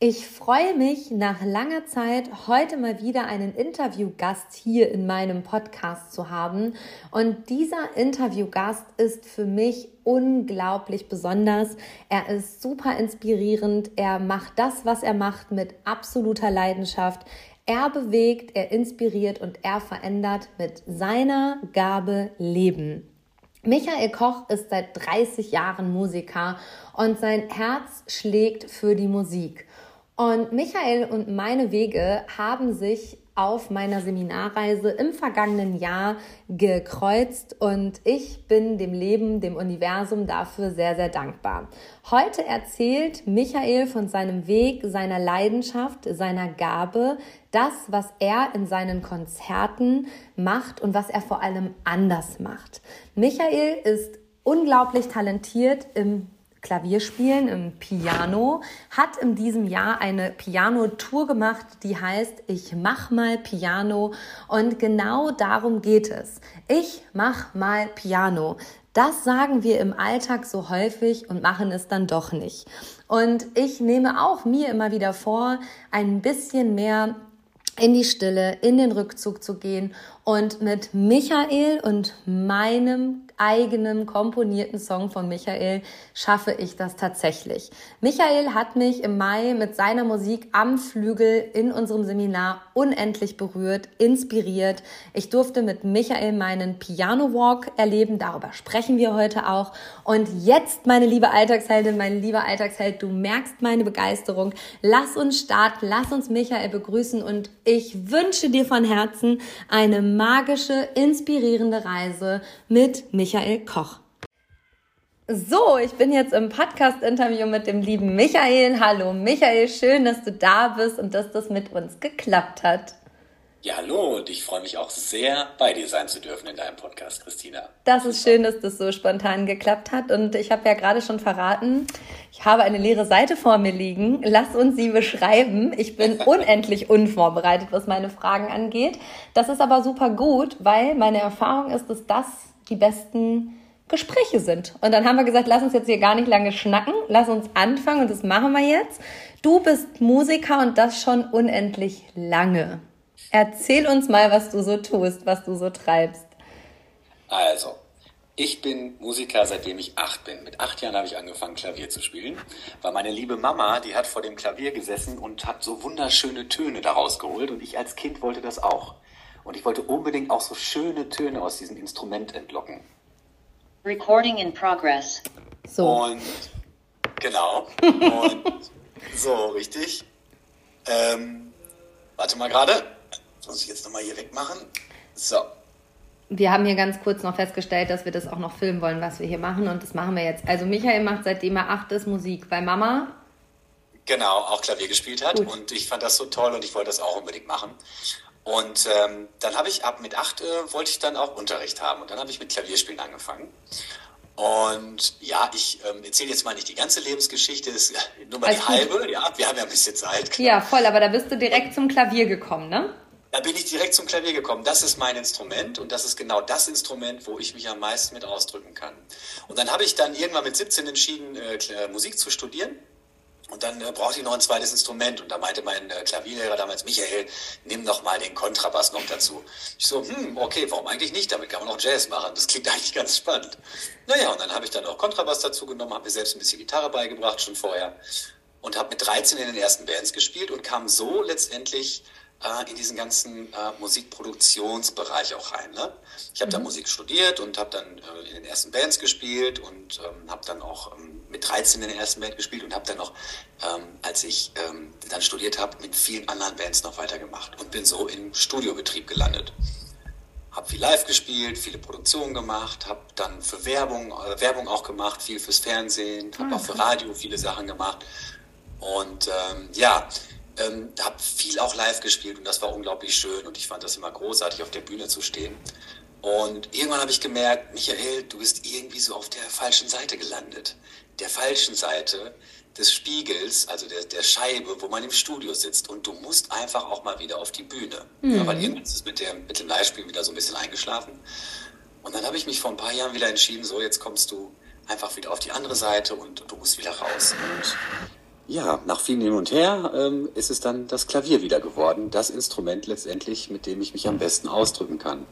Ich freue mich nach langer Zeit heute mal wieder einen Interviewgast hier in meinem Podcast zu haben. Und dieser Interviewgast ist für mich unglaublich besonders. Er ist super inspirierend. Er macht das, was er macht, mit absoluter Leidenschaft. Er bewegt, er inspiriert und er verändert mit seiner Gabe Leben. Michael Koch ist seit 30 Jahren Musiker und sein Herz schlägt für die Musik. Und Michael und meine Wege haben sich auf meiner Seminarreise im vergangenen Jahr gekreuzt und ich bin dem Leben, dem Universum dafür sehr, sehr dankbar. Heute erzählt Michael von seinem Weg, seiner Leidenschaft, seiner Gabe, das, was er in seinen Konzerten macht und was er vor allem anders macht. Michael ist unglaublich talentiert im Klavierspielen im Piano, hat in diesem Jahr eine Piano-Tour gemacht, die heißt Ich mach mal Piano und genau darum geht es. Ich mach mal Piano. Das sagen wir im Alltag so häufig und machen es dann doch nicht. Und ich nehme auch mir immer wieder vor, ein bisschen mehr in die Stille, in den Rückzug zu gehen und mit Michael und meinem eigenen komponierten Song von Michael schaffe ich das tatsächlich. Michael hat mich im Mai mit seiner Musik am Flügel in unserem Seminar unendlich berührt, inspiriert. Ich durfte mit Michael meinen Piano Walk erleben, darüber sprechen wir heute auch. Und jetzt, meine liebe Alltagsheldin, mein lieber Alltagsheld, du merkst meine Begeisterung. Lass uns starten, lass uns Michael begrüßen und ich wünsche dir von Herzen eine magische, inspirierende Reise mit Michael Koch. So, ich bin jetzt im Podcast-Interview mit dem lieben Michael. Hallo Michael, schön, dass du da bist und dass das mit uns geklappt hat. Ja, hallo und ich freue mich auch sehr, bei dir sein zu dürfen in deinem Podcast, Christina. Das ist schön, dass das so spontan geklappt hat und ich habe ja gerade schon verraten, ich habe eine leere Seite vor mir liegen. Lass uns sie beschreiben. Ich bin unendlich unvorbereitet, was meine Fragen angeht. Das ist aber super gut, weil meine Erfahrung ist, dass das die besten Gespräche sind. Und dann haben wir gesagt, lass uns jetzt hier gar nicht lange schnacken, lass uns anfangen und das machen wir jetzt. Du bist Musiker und das schon unendlich lange. Erzähl uns mal, was du so tust, was du so treibst. Also, ich bin Musiker, seitdem ich acht bin. Mit acht Jahren habe ich angefangen, Klavier zu spielen, weil meine liebe Mama, die hat vor dem Klavier gesessen und hat so wunderschöne Töne daraus geholt und ich als Kind wollte das auch. Und ich wollte unbedingt auch so schöne Töne aus diesem Instrument entlocken. Recording in progress. So. Und genau. Und so, richtig. Ähm, warte mal gerade. Muss ich jetzt nochmal hier wegmachen? So. Wir haben hier ganz kurz noch festgestellt, dass wir das auch noch filmen wollen, was wir hier machen. Und das machen wir jetzt. Also Michael macht seitdem er acht ist Musik, weil Mama genau auch Klavier gespielt hat. Gut. Und ich fand das so toll und ich wollte das auch unbedingt machen. Und ähm, dann habe ich ab mit acht äh, wollte ich dann auch Unterricht haben. Und dann habe ich mit Klavierspielen angefangen. Und ja, ich ähm, erzähle jetzt mal nicht die ganze Lebensgeschichte, ist nur mal also die halbe. Ja, wir haben ja ein bisschen Zeit. Ja, voll, aber da bist du direkt zum Klavier gekommen, ne? Da bin ich direkt zum Klavier gekommen. Das ist mein Instrument und das ist genau das Instrument, wo ich mich am meisten mit ausdrücken kann. Und dann habe ich dann irgendwann mit 17 entschieden, äh, Musik zu studieren. Und dann äh, brauchte ich noch ein zweites Instrument. Und da meinte mein äh, Klavierlehrer damals, Michael, nimm noch mal den Kontrabass noch dazu. Ich so, hm, okay, warum eigentlich nicht? Damit kann man auch Jazz machen. Das klingt eigentlich ganz spannend. Naja, und dann habe ich dann auch Kontrabass dazu genommen, habe mir selbst ein bisschen Gitarre beigebracht, schon vorher. Und habe mit 13 in den ersten Bands gespielt und kam so letztendlich äh, in diesen ganzen äh, Musikproduktionsbereich auch rein. Ne? Ich habe mhm. da Musik studiert und habe dann äh, in den ersten Bands gespielt und ähm, habe dann auch ähm, mit 13 in der ersten Band gespielt und habe dann auch, ähm, als ich ähm, dann studiert habe, mit vielen anderen Bands noch weitergemacht und bin so im Studiobetrieb gelandet. Habe viel live gespielt, viele Produktionen gemacht, habe dann für Werbung, äh, Werbung auch gemacht, viel fürs Fernsehen, habe ah, auch für Radio viele Sachen gemacht. Und ähm, ja, ähm, habe viel auch live gespielt und das war unglaublich schön und ich fand das immer großartig, auf der Bühne zu stehen. Und irgendwann habe ich gemerkt, Michael, du bist irgendwie so auf der falschen Seite gelandet. Der falschen Seite des Spiegels, also der, der Scheibe, wo man im Studio sitzt. Und du musst einfach auch mal wieder auf die Bühne. Mhm. Ja, weil irgendwann ist es mit, der, mit dem Live-Spiel wieder so ein bisschen eingeschlafen. Und dann habe ich mich vor ein paar Jahren wieder entschieden, so jetzt kommst du einfach wieder auf die andere Seite und du musst wieder raus. Und ja, nach vielen Hin und Her ähm, ist es dann das Klavier wieder geworden, das Instrument letztendlich, mit dem ich mich am besten ausdrücken kann.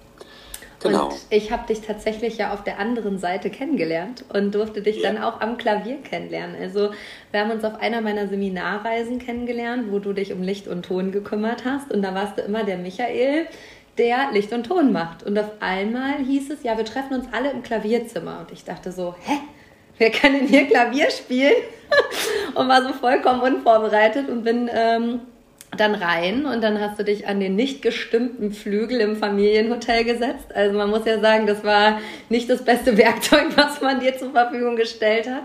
Genau. Und ich habe dich tatsächlich ja auf der anderen Seite kennengelernt und durfte dich ja. dann auch am Klavier kennenlernen. Also wir haben uns auf einer meiner Seminarreisen kennengelernt, wo du dich um Licht und Ton gekümmert hast. Und da warst du immer der Michael, der Licht und Ton macht. Und auf einmal hieß es, ja, wir treffen uns alle im Klavierzimmer. Und ich dachte so, hä? Wer kann denn hier Klavier spielen? und war so vollkommen unvorbereitet und bin ähm, dann rein und dann hast du dich an den nicht gestimmten Flügel im Familienhotel gesetzt. Also man muss ja sagen, das war nicht das beste Werkzeug, was man dir zur Verfügung gestellt hat.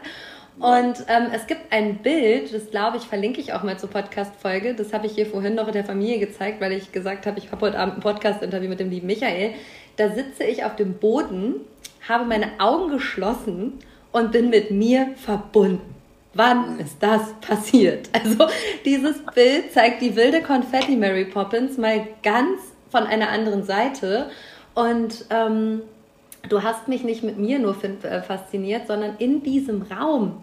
Und ähm, es gibt ein Bild, das glaube ich, verlinke ich auch mal zur Podcast-Folge. Das habe ich hier vorhin noch in der Familie gezeigt, weil ich gesagt habe, ich habe heute Abend ein Podcast-Interview mit dem lieben Michael. Da sitze ich auf dem Boden, habe meine Augen geschlossen und bin mit mir verbunden. Wann ist das passiert? Also dieses Bild zeigt die wilde Konfetti Mary Poppins mal ganz von einer anderen Seite. Und ähm, du hast mich nicht mit mir nur äh, fasziniert, sondern in diesem Raum.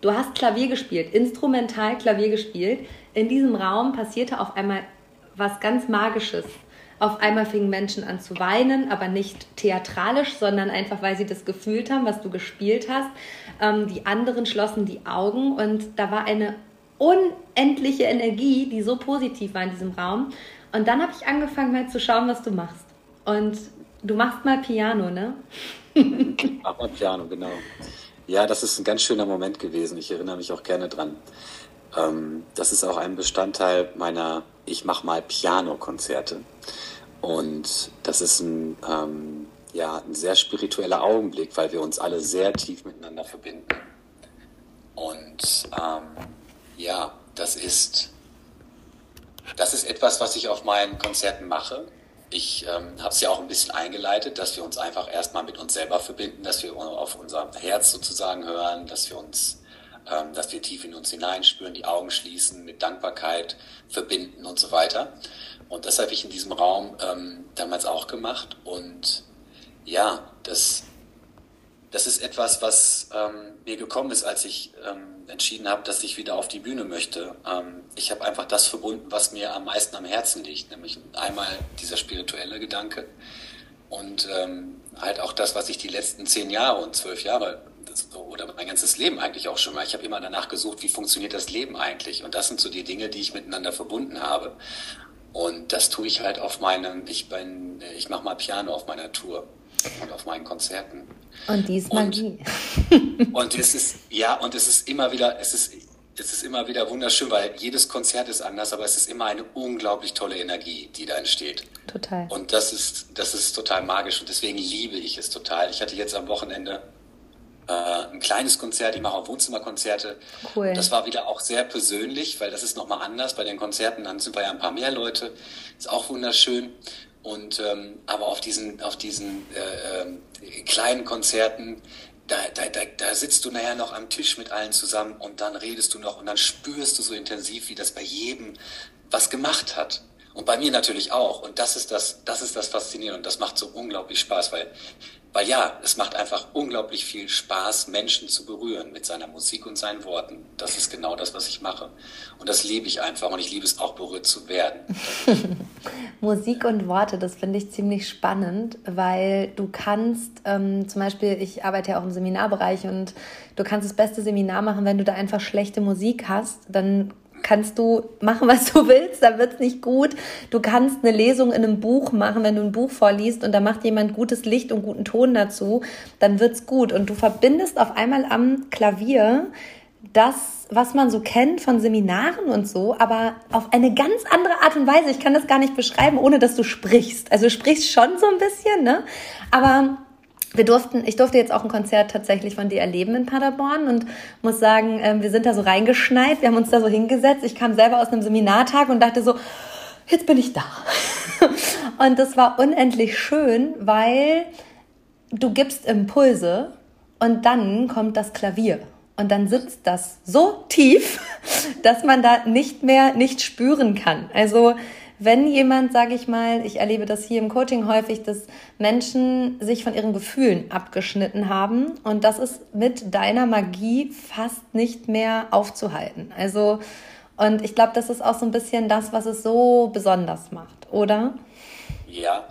Du hast Klavier gespielt, instrumental Klavier gespielt. In diesem Raum passierte auf einmal was ganz Magisches. Auf einmal fingen Menschen an zu weinen, aber nicht theatralisch, sondern einfach, weil sie das gefühlt haben, was du gespielt hast. Ähm, die anderen schlossen die Augen und da war eine unendliche Energie, die so positiv war in diesem Raum. Und dann habe ich angefangen mal zu schauen, was du machst. Und du machst mal Piano, ne? Mach mal Piano, genau. Ja, das ist ein ganz schöner Moment gewesen. Ich erinnere mich auch gerne dran. Ähm, das ist auch ein Bestandteil meiner Ich mach mal Piano-Konzerte. Und das ist ein ähm, ja, ein sehr spiritueller Augenblick, weil wir uns alle sehr tief miteinander verbinden. Und ähm, ja, das ist, das ist etwas, was ich auf meinen Konzerten mache. Ich ähm, habe es ja auch ein bisschen eingeleitet, dass wir uns einfach erstmal mit uns selber verbinden, dass wir auf unser Herz sozusagen hören, dass wir uns, dass wir tief in uns hineinspüren, die Augen schließen, mit Dankbarkeit verbinden und so weiter. Und das habe ich in diesem Raum ähm, damals auch gemacht und ja, das, das ist etwas, was ähm, mir gekommen ist, als ich ähm, entschieden habe, dass ich wieder auf die Bühne möchte. Ähm, ich habe einfach das verbunden, was mir am meisten am Herzen liegt, nämlich einmal dieser spirituelle Gedanke und ähm, halt auch das, was ich die letzten zehn Jahre und zwölf Jahre oder mein ganzes Leben eigentlich auch schon mal. Ich habe immer danach gesucht, wie funktioniert das Leben eigentlich? Und das sind so die Dinge, die ich miteinander verbunden habe. Und das tue ich halt auf meinem, ich bin, ich mache mal Piano auf meiner Tour und auf meinen Konzerten. Und die ist Magie. Und, und es ist, ja, und es ist immer wieder, es ist, es ist immer wieder wunderschön, weil jedes Konzert ist anders, aber es ist immer eine unglaublich tolle Energie, die da entsteht. Total. Und das ist, das ist total magisch und deswegen liebe ich es total. Ich hatte jetzt am Wochenende äh, ein kleines Konzert, ich mache auch Wohnzimmerkonzerte. Cool. Das war wieder auch sehr persönlich, weil das ist nochmal anders. Bei den Konzerten, dann sind wir ja ein paar mehr Leute. Ist auch wunderschön. Und ähm, aber auf diesen, auf diesen äh, äh, kleinen Konzerten, da, da, da, da sitzt du nachher noch am Tisch mit allen zusammen und dann redest du noch und dann spürst du so intensiv, wie das bei jedem was gemacht hat. Und bei mir natürlich auch. Und das ist das, das ist das Faszinierende und das macht so unglaublich Spaß, weil weil ja, es macht einfach unglaublich viel Spaß, Menschen zu berühren mit seiner Musik und seinen Worten. Das ist genau das, was ich mache. Und das liebe ich einfach und ich liebe es auch, berührt zu werden. Musik und Worte, das finde ich ziemlich spannend, weil du kannst, ähm, zum Beispiel, ich arbeite ja auch im Seminarbereich und du kannst das beste Seminar machen, wenn du da einfach schlechte Musik hast, dann kannst du machen, was du willst, dann wird's nicht gut. Du kannst eine Lesung in einem Buch machen, wenn du ein Buch vorliest und da macht jemand gutes Licht und guten Ton dazu, dann wird's gut. Und du verbindest auf einmal am Klavier das, was man so kennt von Seminaren und so, aber auf eine ganz andere Art und Weise. Ich kann das gar nicht beschreiben, ohne dass du sprichst. Also sprichst schon so ein bisschen, ne? Aber wir durften, ich durfte jetzt auch ein Konzert tatsächlich von dir erleben in Paderborn und muss sagen, ähm, wir sind da so reingeschneit, wir haben uns da so hingesetzt. Ich kam selber aus einem Seminartag und dachte so, jetzt bin ich da. und das war unendlich schön, weil du gibst Impulse und dann kommt das Klavier. Und dann sitzt das so tief, dass man da nicht mehr nicht spüren kann. Also wenn jemand, sage ich mal, ich erlebe das hier im Coaching häufig, dass Menschen sich von ihren Gefühlen abgeschnitten haben und das ist mit deiner Magie fast nicht mehr aufzuhalten. Also und ich glaube, das ist auch so ein bisschen das, was es so besonders macht, oder? Ja,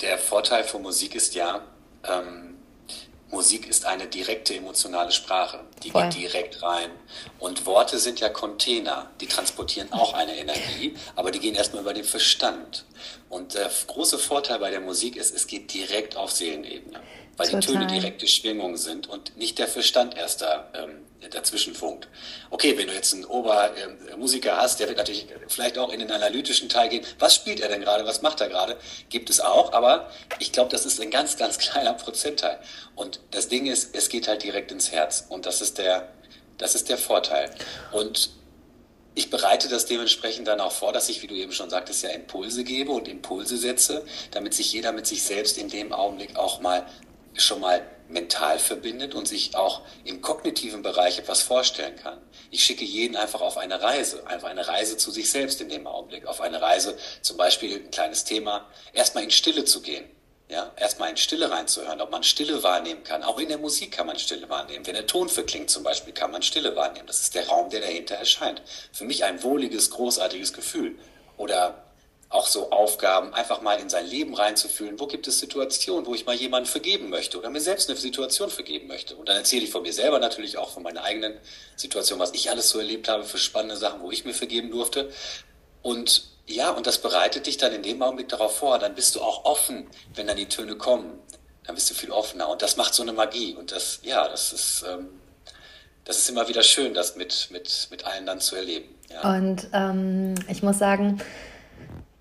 der Vorteil von Musik ist ja, ähm, Musik ist eine direkte emotionale Sprache. Die Voll. geht direkt rein. Und Worte sind ja Container. Die transportieren auch eine Energie, aber die gehen erstmal über den Verstand. Und der große Vorteil bei der Musik ist, es geht direkt auf Seelenebene. Weil Total. die Töne direkte Schwingungen sind und nicht der Verstand erst da ähm, dazwischen funkt. Okay, wenn du jetzt einen Obermusiker ähm, hast, der wird natürlich vielleicht auch in den analytischen Teil gehen. Was spielt er denn gerade? Was macht er gerade? Gibt es auch, aber ich glaube, das ist ein ganz, ganz kleiner Prozentteil. Und das Ding ist, es geht halt direkt ins Herz. Und das ist der, das ist der Vorteil. Und ich bereite das dementsprechend dann auch vor, dass ich, wie du eben schon sagtest, ja Impulse gebe und Impulse setze, damit sich jeder mit sich selbst in dem Augenblick auch mal schon mal mental verbindet und sich auch im kognitiven Bereich etwas vorstellen kann. Ich schicke jeden einfach auf eine Reise, einfach eine Reise zu sich selbst in dem Augenblick, auf eine Reise, zum Beispiel ein kleines Thema, erstmal in Stille zu gehen. Ja, erstmal in Stille reinzuhören, ob man Stille wahrnehmen kann. Auch in der Musik kann man Stille wahrnehmen. Wenn der Ton verklingt zum Beispiel, kann man Stille wahrnehmen. Das ist der Raum, der dahinter erscheint. Für mich ein wohliges, großartiges Gefühl. Oder auch so Aufgaben, einfach mal in sein Leben reinzufühlen. Wo gibt es Situationen, wo ich mal jemanden vergeben möchte oder mir selbst eine Situation vergeben möchte? Und dann erzähle ich von mir selber natürlich auch von meiner eigenen Situation, was ich alles so erlebt habe für spannende Sachen, wo ich mir vergeben durfte. Und ja, und das bereitet dich dann in dem Augenblick darauf vor. Dann bist du auch offen, wenn dann die Töne kommen. Dann bist du viel offener. Und das macht so eine Magie. Und das, ja, das ist, ähm, das ist immer wieder schön, das mit, mit, mit allen dann zu erleben. Ja. Und ähm, ich muss sagen,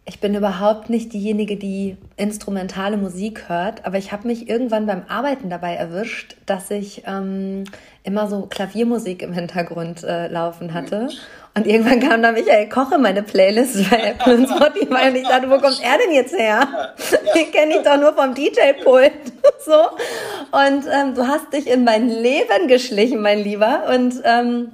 ich bin überhaupt nicht diejenige, die instrumentale Musik hört, aber ich habe mich irgendwann beim Arbeiten dabei erwischt, dass ich ähm, immer so Klaviermusik im Hintergrund äh, laufen hatte. Und irgendwann kam da Michael Koch in meine Playlist bei Apple und Spotify und ich dachte, wo kommt er denn jetzt her? Den kenne ich doch nur vom DJ-Pult. so. Und ähm, du hast dich in mein Leben geschlichen, mein Lieber. Und ähm,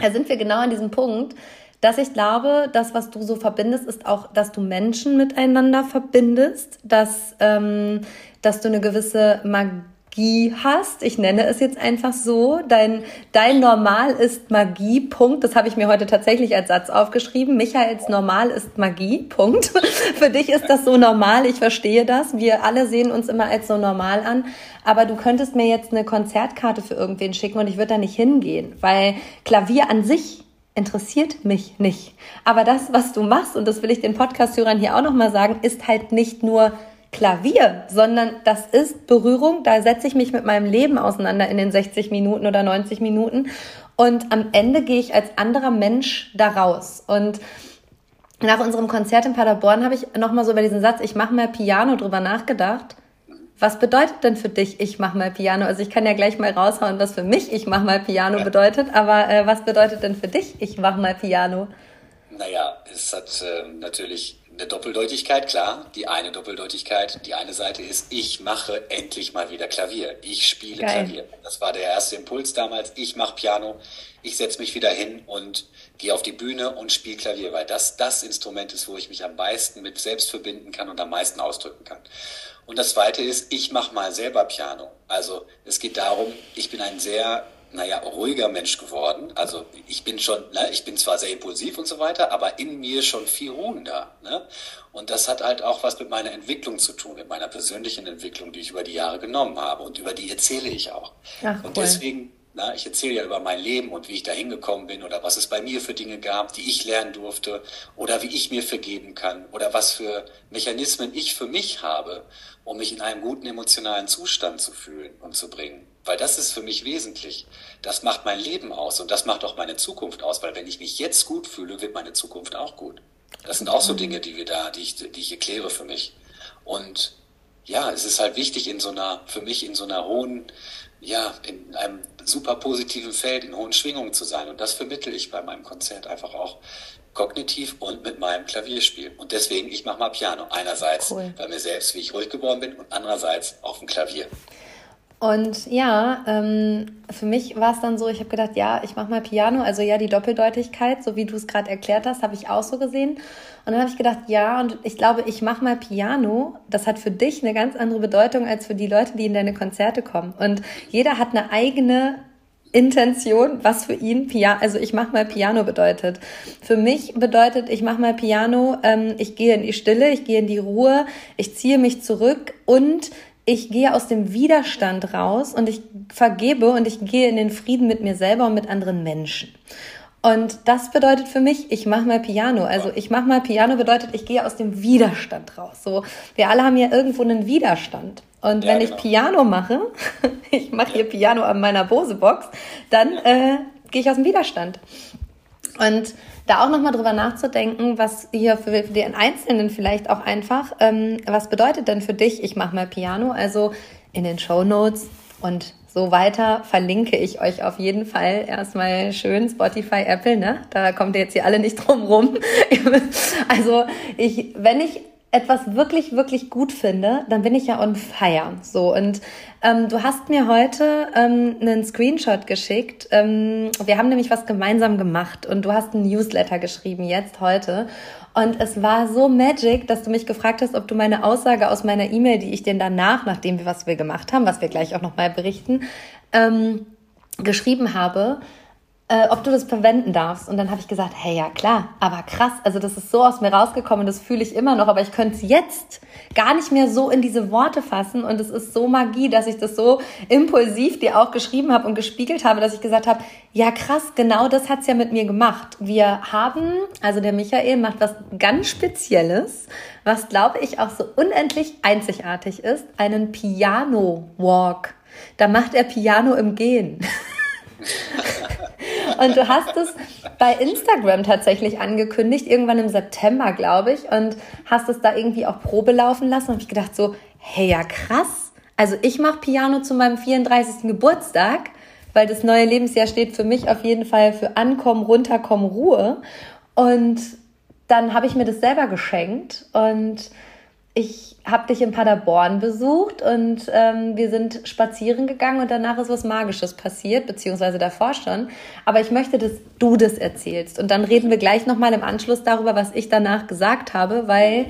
da sind wir genau an diesem Punkt, dass ich glaube, das, was du so verbindest, ist auch, dass du Menschen miteinander verbindest, dass, ähm, dass du eine gewisse Magie hast. Ich nenne es jetzt einfach so. Dein, dein Normal ist Magie, Punkt. Das habe ich mir heute tatsächlich als Satz aufgeschrieben. Michaels Normal ist Magie, Punkt. Für dich ist das so normal, ich verstehe das. Wir alle sehen uns immer als so normal an. Aber du könntest mir jetzt eine Konzertkarte für irgendwen schicken und ich würde da nicht hingehen, weil Klavier an sich interessiert mich nicht. Aber das, was du machst, und das will ich den Podcast-Hörern hier auch nochmal sagen, ist halt nicht nur Klavier, sondern das ist Berührung. Da setze ich mich mit meinem Leben auseinander in den 60 Minuten oder 90 Minuten. Und am Ende gehe ich als anderer Mensch da raus. Und nach unserem Konzert in Paderborn habe ich nochmal so über diesen Satz, ich mache mal Piano drüber nachgedacht. Was bedeutet denn für dich, ich mach mal Piano? Also ich kann ja gleich mal raushauen, was für mich ich mach mal Piano bedeutet, aber äh, was bedeutet denn für dich, ich mach mal Piano? Naja, es hat äh, natürlich eine Doppeldeutigkeit, klar. Die eine Doppeldeutigkeit, die eine Seite ist, ich mache endlich mal wieder Klavier. Ich spiele Geil. Klavier. Das war der erste Impuls damals. Ich mache Piano. Ich setze mich wieder hin und gehe auf die Bühne und spiele Klavier, weil das das Instrument ist, wo ich mich am meisten mit selbst verbinden kann und am meisten ausdrücken kann. Und das Zweite ist, ich mache mal selber Piano. Also es geht darum, ich bin ein sehr, naja, ruhiger Mensch geworden. Also ich bin schon, ne, ich bin zwar sehr impulsiv und so weiter, aber in mir schon viel ruhender. Ne? Und das hat halt auch was mit meiner Entwicklung zu tun, mit meiner persönlichen Entwicklung, die ich über die Jahre genommen habe und über die erzähle ich auch. Ach, und deswegen na, ich erzähle ja über mein Leben und wie ich da hingekommen bin oder was es bei mir für Dinge gab, die ich lernen durfte oder wie ich mir vergeben kann oder was für Mechanismen ich für mich habe, um mich in einem guten emotionalen Zustand zu fühlen und zu bringen. Weil das ist für mich wesentlich. Das macht mein Leben aus und das macht auch meine Zukunft aus, weil wenn ich mich jetzt gut fühle, wird meine Zukunft auch gut. Das sind auch so Dinge, die wir da, die ich, die ich erkläre für mich. Und ja, es ist halt wichtig in so einer, für mich in so einer hohen, ja, in einem super positiven Feld, in hohen Schwingungen zu sein. Und das vermittel ich bei meinem Konzert einfach auch kognitiv und mit meinem Klavierspiel. Und deswegen, ich mache mal Piano. Einerseits cool. bei mir selbst, wie ich ruhig geworden bin, und andererseits auf dem Klavier. Und ja, ähm, für mich war es dann so, ich habe gedacht, ja, ich mache mal Piano. Also ja, die Doppeldeutigkeit, so wie du es gerade erklärt hast, habe ich auch so gesehen. Und dann habe ich gedacht, ja, und ich glaube, ich mache mal Piano. Das hat für dich eine ganz andere Bedeutung als für die Leute, die in deine Konzerte kommen. Und jeder hat eine eigene Intention, was für ihn Piano, also ich mache mal Piano bedeutet. Für mich bedeutet, ich mache mal Piano, ähm, ich gehe in die Stille, ich gehe in die Ruhe, ich ziehe mich zurück und ich gehe aus dem Widerstand raus und ich vergebe und ich gehe in den Frieden mit mir selber und mit anderen Menschen. Und das bedeutet für mich, ich mache mal Piano. Also ich mache mal Piano bedeutet, ich gehe aus dem Widerstand raus. So, wir alle haben ja irgendwo einen Widerstand. Und ja, wenn genau. ich Piano mache, ich mache hier Piano an meiner Bose-Box, dann äh, gehe ich aus dem Widerstand. Und da auch nochmal drüber nachzudenken, was hier für, den Einzelnen vielleicht auch einfach, ähm, was bedeutet denn für dich, ich mache mal Piano, also in den Show Notes und so weiter verlinke ich euch auf jeden Fall erstmal schön Spotify, Apple, ne? Da kommt ihr jetzt hier alle nicht drum rum. also ich, wenn ich etwas wirklich, wirklich gut finde, dann bin ich ja on fire. So, und ähm, du hast mir heute ähm, einen Screenshot geschickt. Ähm, wir haben nämlich was gemeinsam gemacht und du hast einen Newsletter geschrieben, jetzt heute. Und es war so magic, dass du mich gefragt hast, ob du meine Aussage aus meiner E-Mail, die ich dir danach, nachdem wir was wir gemacht haben, was wir gleich auch nochmal berichten, ähm, geschrieben habe, äh, ob du das verwenden darfst. Und dann habe ich gesagt, hey, ja klar, aber krass, also das ist so aus mir rausgekommen, das fühle ich immer noch, aber ich könnte es jetzt gar nicht mehr so in diese Worte fassen und es ist so Magie, dass ich das so impulsiv dir auch geschrieben habe und gespiegelt habe, dass ich gesagt habe, ja krass, genau das hat's ja mit mir gemacht. Wir haben, also der Michael macht was ganz Spezielles, was glaube ich auch so unendlich einzigartig ist, einen Piano Walk. Da macht er Piano im Gehen. Und du hast es bei Instagram tatsächlich angekündigt, irgendwann im September, glaube ich, und hast es da irgendwie auch Probe laufen lassen. Und ich gedacht so, hey, ja krass. Also ich mache Piano zu meinem 34. Geburtstag, weil das neue Lebensjahr steht für mich auf jeden Fall für Ankommen, Runterkommen, Ruhe. Und dann habe ich mir das selber geschenkt und ich habe dich in Paderborn besucht und ähm, wir sind spazieren gegangen und danach ist was Magisches passiert, beziehungsweise davor schon. Aber ich möchte, dass du das erzählst. Und dann reden wir gleich nochmal im Anschluss darüber, was ich danach gesagt habe, weil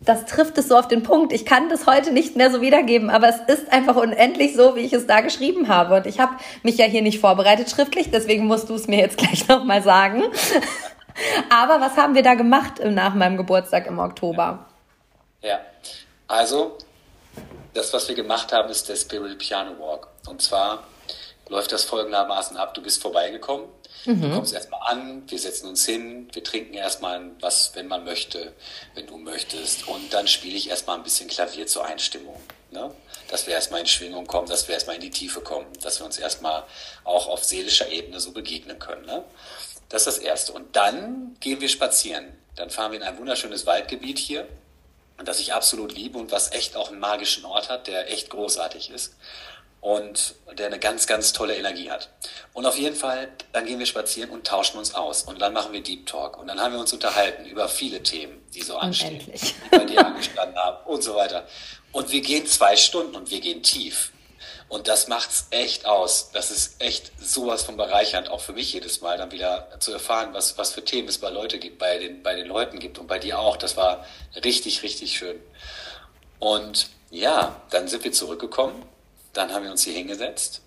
das trifft es so auf den Punkt. Ich kann das heute nicht mehr so wiedergeben, aber es ist einfach unendlich so, wie ich es da geschrieben habe. Und ich habe mich ja hier nicht vorbereitet schriftlich, deswegen musst du es mir jetzt gleich nochmal sagen. aber was haben wir da gemacht nach meinem Geburtstag im Oktober? Ja, also das, was wir gemacht haben, ist der Spirit Piano Walk. Und zwar läuft das folgendermaßen ab. Du bist vorbeigekommen, mhm. du kommst erstmal an, wir setzen uns hin, wir trinken erstmal was, wenn man möchte, wenn du möchtest. Und dann spiele ich erstmal ein bisschen Klavier zur Einstimmung. Ne? Dass wir erstmal in Schwingung kommen, dass wir erstmal in die Tiefe kommen, dass wir uns erstmal auch auf seelischer Ebene so begegnen können. Ne? Das ist das Erste. Und dann gehen wir spazieren. Dann fahren wir in ein wunderschönes Waldgebiet hier das ich absolut liebe und was echt auch einen magischen Ort hat, der echt großartig ist und der eine ganz, ganz tolle Energie hat. Und auf jeden Fall, dann gehen wir spazieren und tauschen uns aus und dann machen wir Deep Talk und dann haben wir uns unterhalten über viele Themen, die so anstehen, die bei dir angestanden haben und so weiter. Und wir gehen zwei Stunden und wir gehen tief. Und das macht's echt aus. Das ist echt sowas von bereichernd, auch für mich jedes Mal dann wieder zu erfahren, was, was für Themen es bei Leute gibt, bei den, bei den Leuten gibt und bei dir auch. Das war richtig, richtig schön. Und ja, dann sind wir zurückgekommen. Dann haben wir uns hier hingesetzt.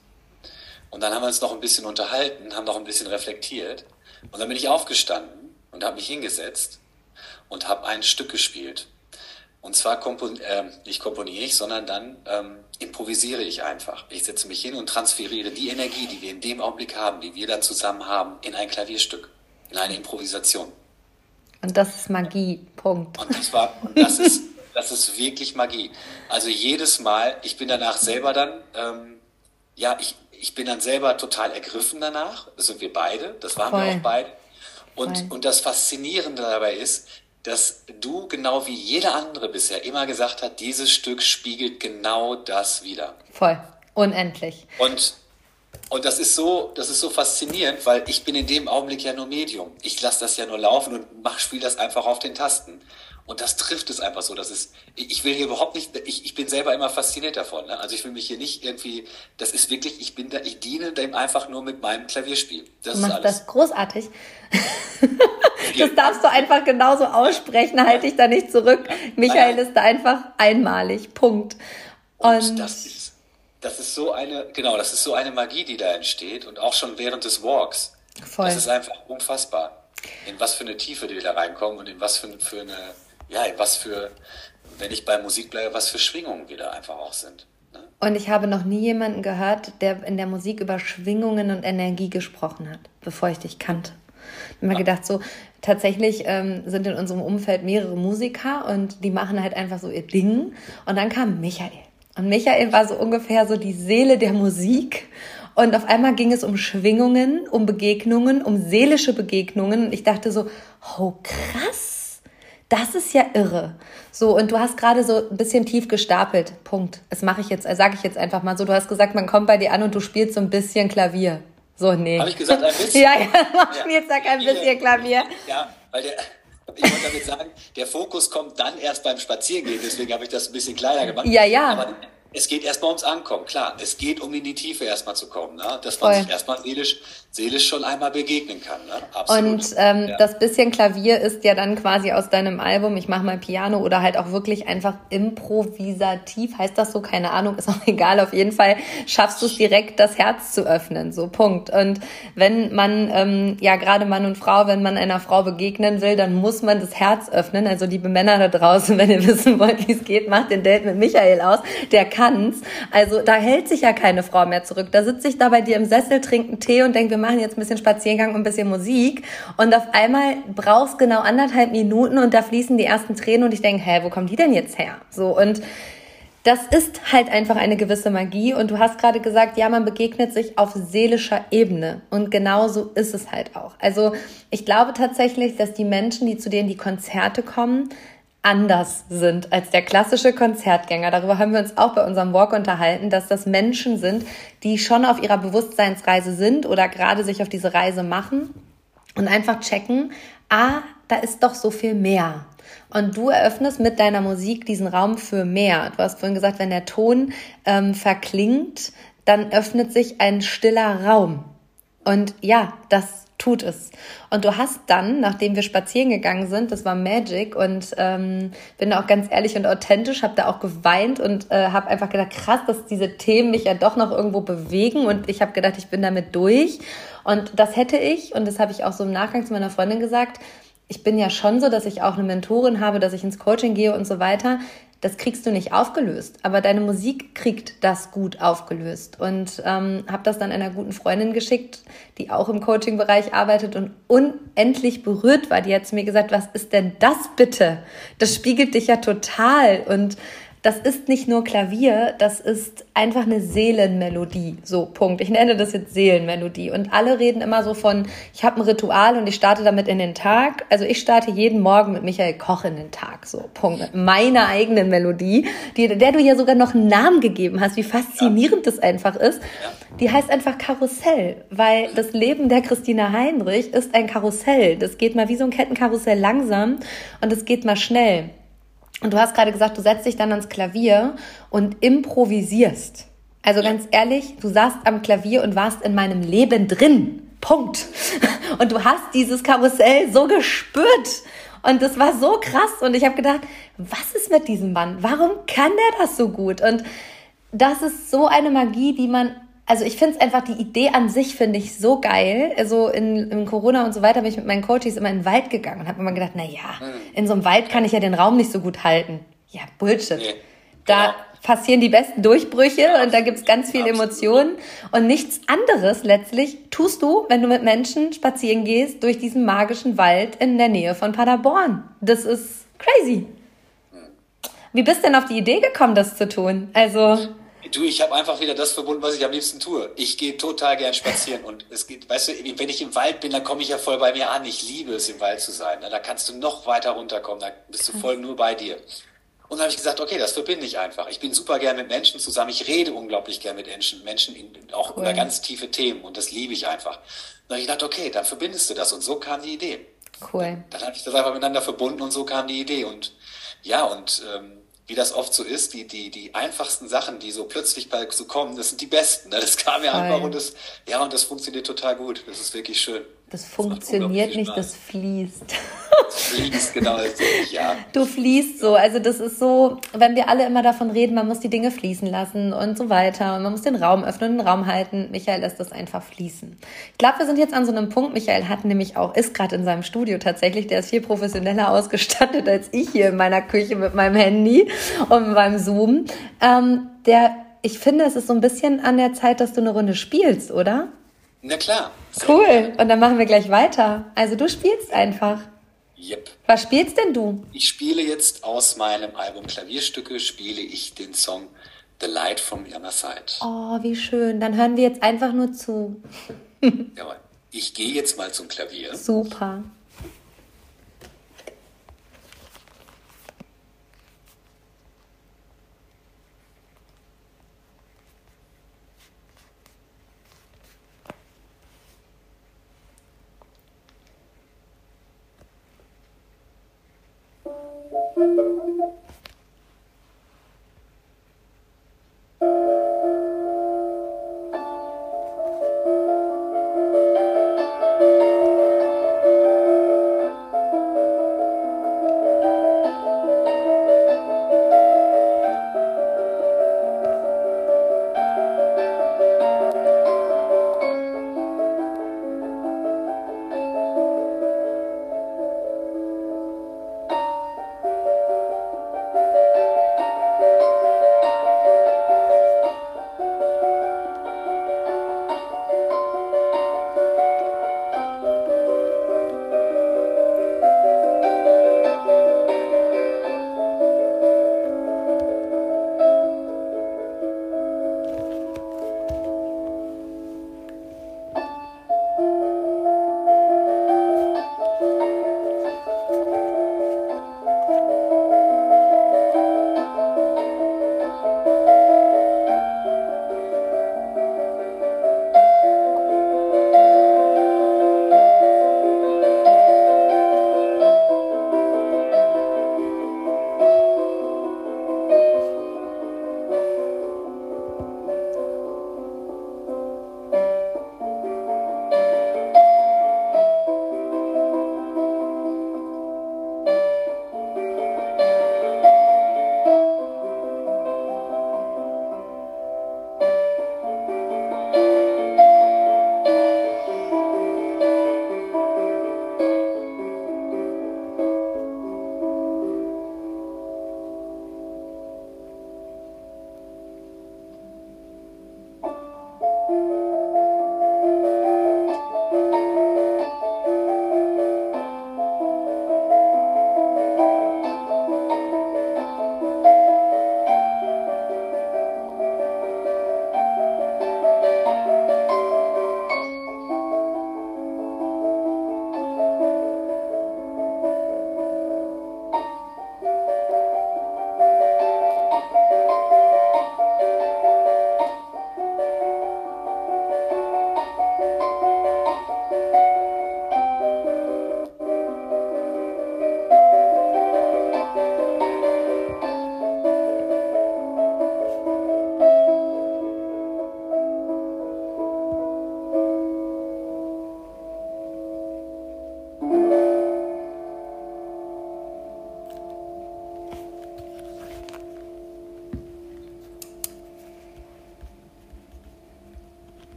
Und dann haben wir uns noch ein bisschen unterhalten, haben noch ein bisschen reflektiert. Und dann bin ich aufgestanden und habe mich hingesetzt und habe ein Stück gespielt. Und zwar kompon äh, nicht komponiere ich, sondern dann ähm, improvisiere ich einfach. Ich setze mich hin und transferiere die Energie, die wir in dem Augenblick haben, die wir dann zusammen haben, in ein Klavierstück, in eine Improvisation. Und das ist Magie, Punkt. Und das war, und das ist, das ist wirklich Magie. Also jedes Mal, ich bin danach selber dann, ähm, ja, ich, ich bin dann selber total ergriffen danach. Das sind wir beide, das waren Voll. wir auch beide. Und, und das Faszinierende dabei ist, dass du genau wie jeder andere bisher immer gesagt hat, dieses Stück spiegelt genau das wieder. Voll. Unendlich. Und, und das ist so, das ist so faszinierend, weil ich bin in dem Augenblick ja nur Medium. Ich lasse das ja nur laufen und mach, spiel das einfach auf den Tasten. Und das trifft es einfach so. Das ist, ich will hier überhaupt nicht, ich, ich bin selber immer fasziniert davon. Ne? Also ich will mich hier nicht irgendwie, das ist wirklich, ich bin da, ich diene dem einfach nur mit meinem Klavierspiel. Das du machst ist alles. das großartig. das darfst du einfach genauso aussprechen, halte ich da nicht zurück. Michael ist da einfach einmalig. Punkt. Und, und das ist, das ist so eine, genau, das ist so eine Magie, die da entsteht und auch schon während des Walks. Voll. Das ist einfach unfassbar. In was für eine Tiefe die da reinkommen und in was für, für eine, ja, was für, wenn ich bei Musik bleibe, was für Schwingungen wieder einfach auch sind. Ne? Und ich habe noch nie jemanden gehört, der in der Musik über Schwingungen und Energie gesprochen hat, bevor ich dich kannte. Ich habe mir gedacht, so tatsächlich ähm, sind in unserem Umfeld mehrere Musiker und die machen halt einfach so ihr Ding. Und dann kam Michael. Und Michael war so ungefähr so die Seele der Musik. Und auf einmal ging es um Schwingungen, um Begegnungen, um seelische Begegnungen. Und ich dachte so, oh krass das ist ja irre. So, und du hast gerade so ein bisschen tief gestapelt. Punkt. Das mache ich jetzt, sage ich jetzt einfach mal so. Du hast gesagt, man kommt bei dir an und du spielst so ein bisschen Klavier. So, nee. Habe ich gesagt, ein bisschen? ja, ja, man ja. spielt sag ein bisschen Klavier. Ja, weil der, ich wollte damit sagen, der Fokus kommt dann erst beim Spazierengehen, deswegen habe ich das ein bisschen kleiner gemacht. Ja, ja. Aber es geht erstmal ums Ankommen, klar. Es geht um in die Tiefe erstmal zu kommen, ne? dass man Voll. sich erstmal seelisch, seelisch schon einmal begegnen kann. Ne? Absolut. Und ähm, ja. das bisschen Klavier ist ja dann quasi aus deinem Album, ich mache mal Piano oder halt auch wirklich einfach improvisativ, heißt das so, keine Ahnung, ist auch egal, auf jeden Fall schaffst du es direkt, das Herz zu öffnen, so Punkt. Und wenn man, ähm, ja gerade Mann und Frau, wenn man einer Frau begegnen will, dann muss man das Herz öffnen. Also liebe Männer da draußen, wenn ihr wissen wollt, wie es geht, macht den Date mit Michael aus, der kann Tanz. Also da hält sich ja keine Frau mehr zurück. Da sitze ich da bei dir im Sessel, trinke einen Tee und denke, wir machen jetzt ein bisschen Spaziergang und ein bisschen Musik. Und auf einmal brauchst genau anderthalb Minuten und da fließen die ersten Tränen und ich denke, hä, wo kommen die denn jetzt her? So und das ist halt einfach eine gewisse Magie. Und du hast gerade gesagt, ja, man begegnet sich auf seelischer Ebene. Und genau so ist es halt auch. Also ich glaube tatsächlich, dass die Menschen, die zu denen die Konzerte kommen, anders sind als der klassische Konzertgänger. Darüber haben wir uns auch bei unserem Walk unterhalten, dass das Menschen sind, die schon auf ihrer Bewusstseinsreise sind oder gerade sich auf diese Reise machen und einfach checken, ah, da ist doch so viel mehr. Und du eröffnest mit deiner Musik diesen Raum für mehr. Du hast vorhin gesagt, wenn der Ton ähm, verklingt, dann öffnet sich ein stiller Raum. Und ja, das tut es. Und du hast dann, nachdem wir spazieren gegangen sind, das war Magic und ähm, bin da auch ganz ehrlich und authentisch, habe da auch geweint und äh, habe einfach gedacht, krass, dass diese Themen mich ja doch noch irgendwo bewegen und ich habe gedacht, ich bin damit durch. Und das hätte ich, und das habe ich auch so im Nachgang zu meiner Freundin gesagt, ich bin ja schon so, dass ich auch eine Mentorin habe, dass ich ins Coaching gehe und so weiter das kriegst du nicht aufgelöst, aber deine Musik kriegt das gut aufgelöst. Und ähm, habe das dann einer guten Freundin geschickt, die auch im Coaching-Bereich arbeitet und unendlich berührt war. Die hat zu mir gesagt, was ist denn das bitte? Das spiegelt dich ja total. Und das ist nicht nur Klavier, das ist einfach eine Seelenmelodie. So, Punkt. Ich nenne das jetzt Seelenmelodie. Und alle reden immer so von, ich habe ein Ritual und ich starte damit in den Tag. Also ich starte jeden Morgen mit Michael Koch in den Tag. So, Punkt. Mit meiner eigenen Melodie, die, der du ja sogar noch einen Namen gegeben hast, wie faszinierend das einfach ist. Die heißt einfach Karussell, weil das Leben der Christina Heinrich ist ein Karussell. Das geht mal wie so ein Kettenkarussell langsam und es geht mal schnell. Und du hast gerade gesagt, du setzt dich dann ans Klavier und improvisierst. Also ganz ehrlich, du saßt am Klavier und warst in meinem Leben drin. Punkt. Und du hast dieses Karussell so gespürt. Und das war so krass. Und ich habe gedacht, was ist mit diesem Mann? Warum kann der das so gut? Und das ist so eine Magie, die man also ich finde es einfach, die Idee an sich finde ich so geil. Also in, in Corona und so weiter bin ich mit meinen Coaches immer in den Wald gegangen und habe immer gedacht, na ja, hm. in so einem Wald kann ich ja den Raum nicht so gut halten. Ja, Bullshit. Nee, da genau. passieren die besten Durchbrüche ja, und da gibt's ganz viele Emotionen. Und nichts anderes letztlich tust du, wenn du mit Menschen spazieren gehst durch diesen magischen Wald in der Nähe von Paderborn. Das ist crazy. Wie bist du denn auf die Idee gekommen, das zu tun? Also Du, ich habe einfach wieder das verbunden, was ich am liebsten tue. Ich gehe total gern spazieren und es geht, weißt du, wenn ich im Wald bin, dann komme ich ja voll bei mir an. Ich liebe es, im Wald zu sein. Da kannst du noch weiter runterkommen, da bist du voll nur bei dir. Und dann habe ich gesagt, okay, das verbinde ich einfach. Ich bin super gern mit Menschen zusammen. Ich rede unglaublich gern mit Menschen, Menschen in, auch cool. über ganz tiefe Themen und das liebe ich einfach. Und dann habe ich gedacht, okay, dann verbindest du das und so kam die Idee. Cool. Dann, dann habe ich das einfach miteinander verbunden und so kam die Idee und ja und ähm, wie das oft so ist, die, die, die einfachsten Sachen, die so plötzlich bei, so kommen, das sind die besten. Ne? Das kam ja einfach und das, ja, und das funktioniert total gut. Das ist wirklich schön. Das funktioniert nicht, das fließt. Das fließt, genau. Ja. Du fließt so. Also das ist so, wenn wir alle immer davon reden, man muss die Dinge fließen lassen und so weiter und man muss den Raum öffnen, den Raum halten. Michael lässt das einfach fließen. Ich glaube, wir sind jetzt an so einem Punkt. Michael hat nämlich auch, ist gerade in seinem Studio tatsächlich, der ist viel professioneller ausgestattet als ich hier in meiner Küche mit meinem Handy und beim Zoom. Ähm, der, ich finde, es ist so ein bisschen an der Zeit, dass du eine Runde spielst, oder? Na klar. Cool. Gerne. Und dann machen wir gleich weiter. Also du spielst einfach. Yep. Was spielst denn du? Ich spiele jetzt aus meinem Album Klavierstücke, spiele ich den Song The Light from the Other Side. Oh, wie schön. Dann hören wir jetzt einfach nur zu. Jawohl. Ich gehe jetzt mal zum Klavier. Super. Thank you.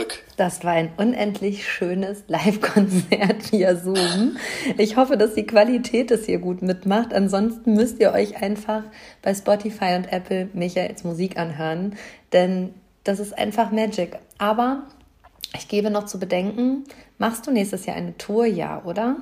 Zurück. Das war ein unendlich schönes Live-Konzert via Zoom. Ich hoffe, dass die Qualität es hier gut mitmacht. Ansonsten müsst ihr euch einfach bei Spotify und Apple Michaels Musik anhören, denn das ist einfach Magic. Aber ich gebe noch zu bedenken, machst du nächstes Jahr eine Tour, ja, oder?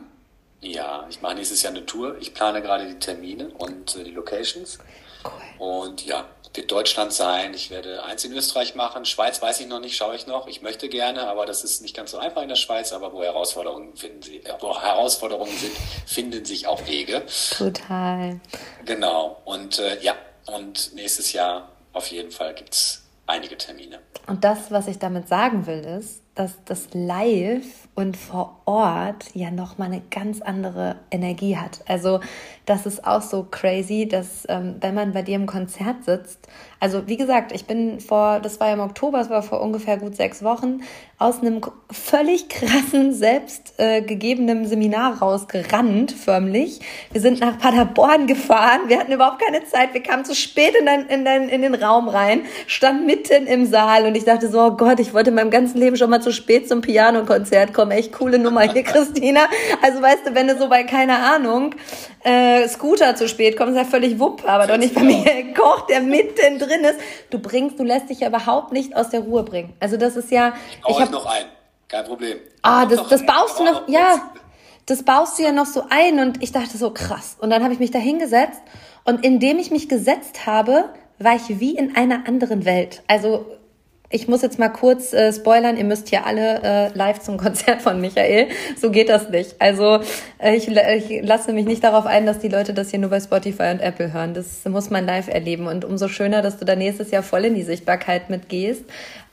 Ja, ich mache nächstes Jahr eine Tour. Ich plane gerade die Termine und äh, die Locations. Cool. Und ja, wird Deutschland sein. Ich werde eins in Österreich machen. Schweiz weiß ich noch nicht, schaue ich noch. Ich möchte gerne, aber das ist nicht ganz so einfach in der Schweiz. Aber wo Herausforderungen finden sie, äh, wo Herausforderungen sind, finden sich auch Wege. Total. Genau. Und äh, ja, und nächstes Jahr auf jeden Fall gibt es einige Termine. Und das, was ich damit sagen will, ist, dass das Live und vor Ort ja nochmal eine ganz andere Energie hat. Also das ist auch so crazy, dass ähm, wenn man bei dir im Konzert sitzt, also wie gesagt, ich bin vor, das war im Oktober, das war vor ungefähr gut sechs Wochen, aus einem völlig krassen, selbst äh, gegebenen Seminar rausgerannt, förmlich. Wir sind nach Paderborn gefahren, wir hatten überhaupt keine Zeit, wir kamen zu spät in, den, in, den, in den Raum rein, stand mitten im Saal und ich dachte so, oh Gott, ich wollte in meinem ganzen Leben schon mal zu spät zum Piano-Konzert kommen. Echt coole Nummer hier, Christina. Also weißt du, wenn du so bei, keine Ahnung, äh, Scooter zu spät kommst, ist ja völlig wupp, aber doch nicht bei mir Koch, der mitten drin ist. Du bringst, du lässt dich ja überhaupt nicht aus der Ruhe bringen. Also das ist ja... Ich, ich hab noch ein, kein Problem. Ah, das, das baust du noch, ja, das baust du ja noch so ein und ich dachte so krass. Und dann habe ich mich da hingesetzt und indem ich mich gesetzt habe, war ich wie in einer anderen Welt. Also ich muss jetzt mal kurz äh, spoilern, ihr müsst hier alle äh, live zum Konzert von Michael. So geht das nicht. Also äh, ich, ich lasse mich nicht darauf ein, dass die Leute das hier nur bei Spotify und Apple hören. Das muss man live erleben. Und umso schöner, dass du da nächstes Jahr voll in die Sichtbarkeit mitgehst.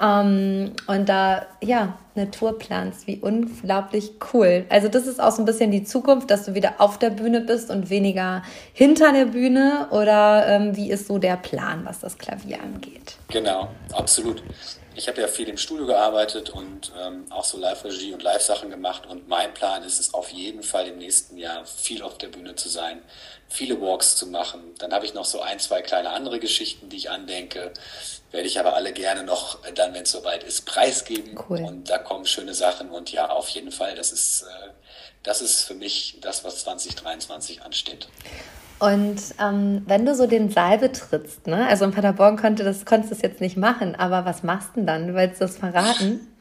Ähm, und da, ja, eine Tour planst. Wie unglaublich cool. Also das ist auch so ein bisschen die Zukunft, dass du wieder auf der Bühne bist und weniger hinter der Bühne. Oder ähm, wie ist so der Plan, was das Klavier angeht? Genau, absolut. Ich habe ja viel im Studio gearbeitet und ähm, auch so Live-Regie und Live-Sachen gemacht. Und mein Plan ist es auf jeden Fall im nächsten Jahr viel auf der Bühne zu sein, viele Walks zu machen. Dann habe ich noch so ein, zwei kleine andere Geschichten, die ich andenke. Werde ich aber alle gerne noch dann, wenn es soweit ist, preisgeben. Cool. Und da kommen schöne Sachen. Und ja, auf jeden Fall, das ist, äh, das ist für mich das, was 2023 ansteht. Und ähm, wenn du so den Saal betrittst, ne? also in Paderborn konnte das, konntest du das jetzt nicht machen, aber was machst du denn dann? Du willst das verraten?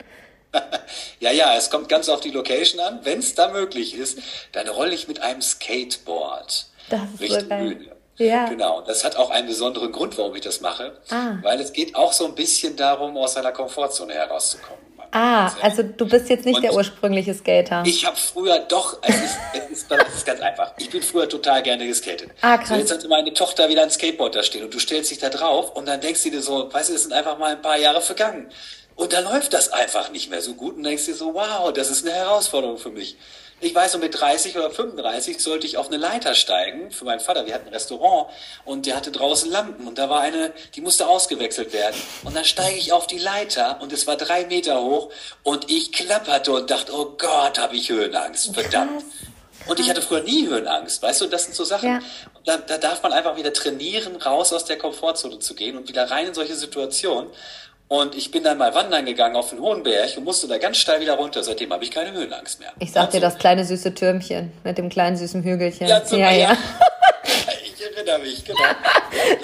ja, ja, es kommt ganz auf die Location an. Wenn es da möglich ist, dann rolle ich mit einem Skateboard das ist Richtung so geil. Bühne. Ja. Genau. Das hat auch einen besonderen Grund, warum ich das mache. Ah. Weil es geht auch so ein bisschen darum, aus seiner Komfortzone herauszukommen. Ah, also du bist jetzt nicht und der ursprüngliche Skater. Ich habe früher doch, es ist, es, ist, es ist ganz einfach. Ich bin früher total gerne geskatet. Ah, krass. So jetzt hatte meine Tochter wieder ein Skateboard da stehen und du stellst dich da drauf und dann denkst du dir so, weißt du, es sind einfach mal ein paar Jahre vergangen. Und dann läuft das einfach nicht mehr so gut und denkst dir so, wow, das ist eine Herausforderung für mich. Ich weiß, so mit 30 oder 35 sollte ich auf eine Leiter steigen für meinen Vater. Wir hatten ein Restaurant und der hatte draußen Lampen und da war eine, die musste ausgewechselt werden. Und dann steige ich auf die Leiter und es war drei Meter hoch und ich klapperte und dachte, oh Gott, habe ich Höhenangst. Verdammt. Und ich hatte früher nie Höhenangst, weißt du, das sind so Sachen. Ja. Da, da darf man einfach wieder trainieren, raus aus der Komfortzone zu gehen und wieder rein in solche Situationen. Und ich bin dann mal wandern gegangen auf den hohen Berg und musste da ganz steil wieder runter. Seitdem habe ich keine Höhenangst mehr. Ich sag dir das kleine süße Türmchen mit dem kleinen süßen Hügelchen. Ja, zum, ja, ja. ja. erinnere mich, genau.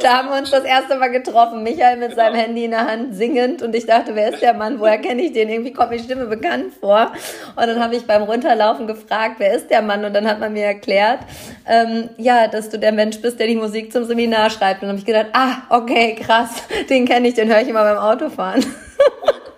da haben wir uns das erste Mal getroffen. Michael mit genau. seinem Handy in der Hand singend und ich dachte, wer ist der Mann? Woher kenne ich den? Irgendwie kommt die Stimme bekannt vor. Und dann habe ich beim Runterlaufen gefragt, wer ist der Mann? Und dann hat man mir erklärt, ähm, ja, dass du der Mensch bist, der die Musik zum Seminar schreibt. Und dann habe ich gedacht, ah, okay, krass, den kenne ich, den höre ich immer beim Autofahren.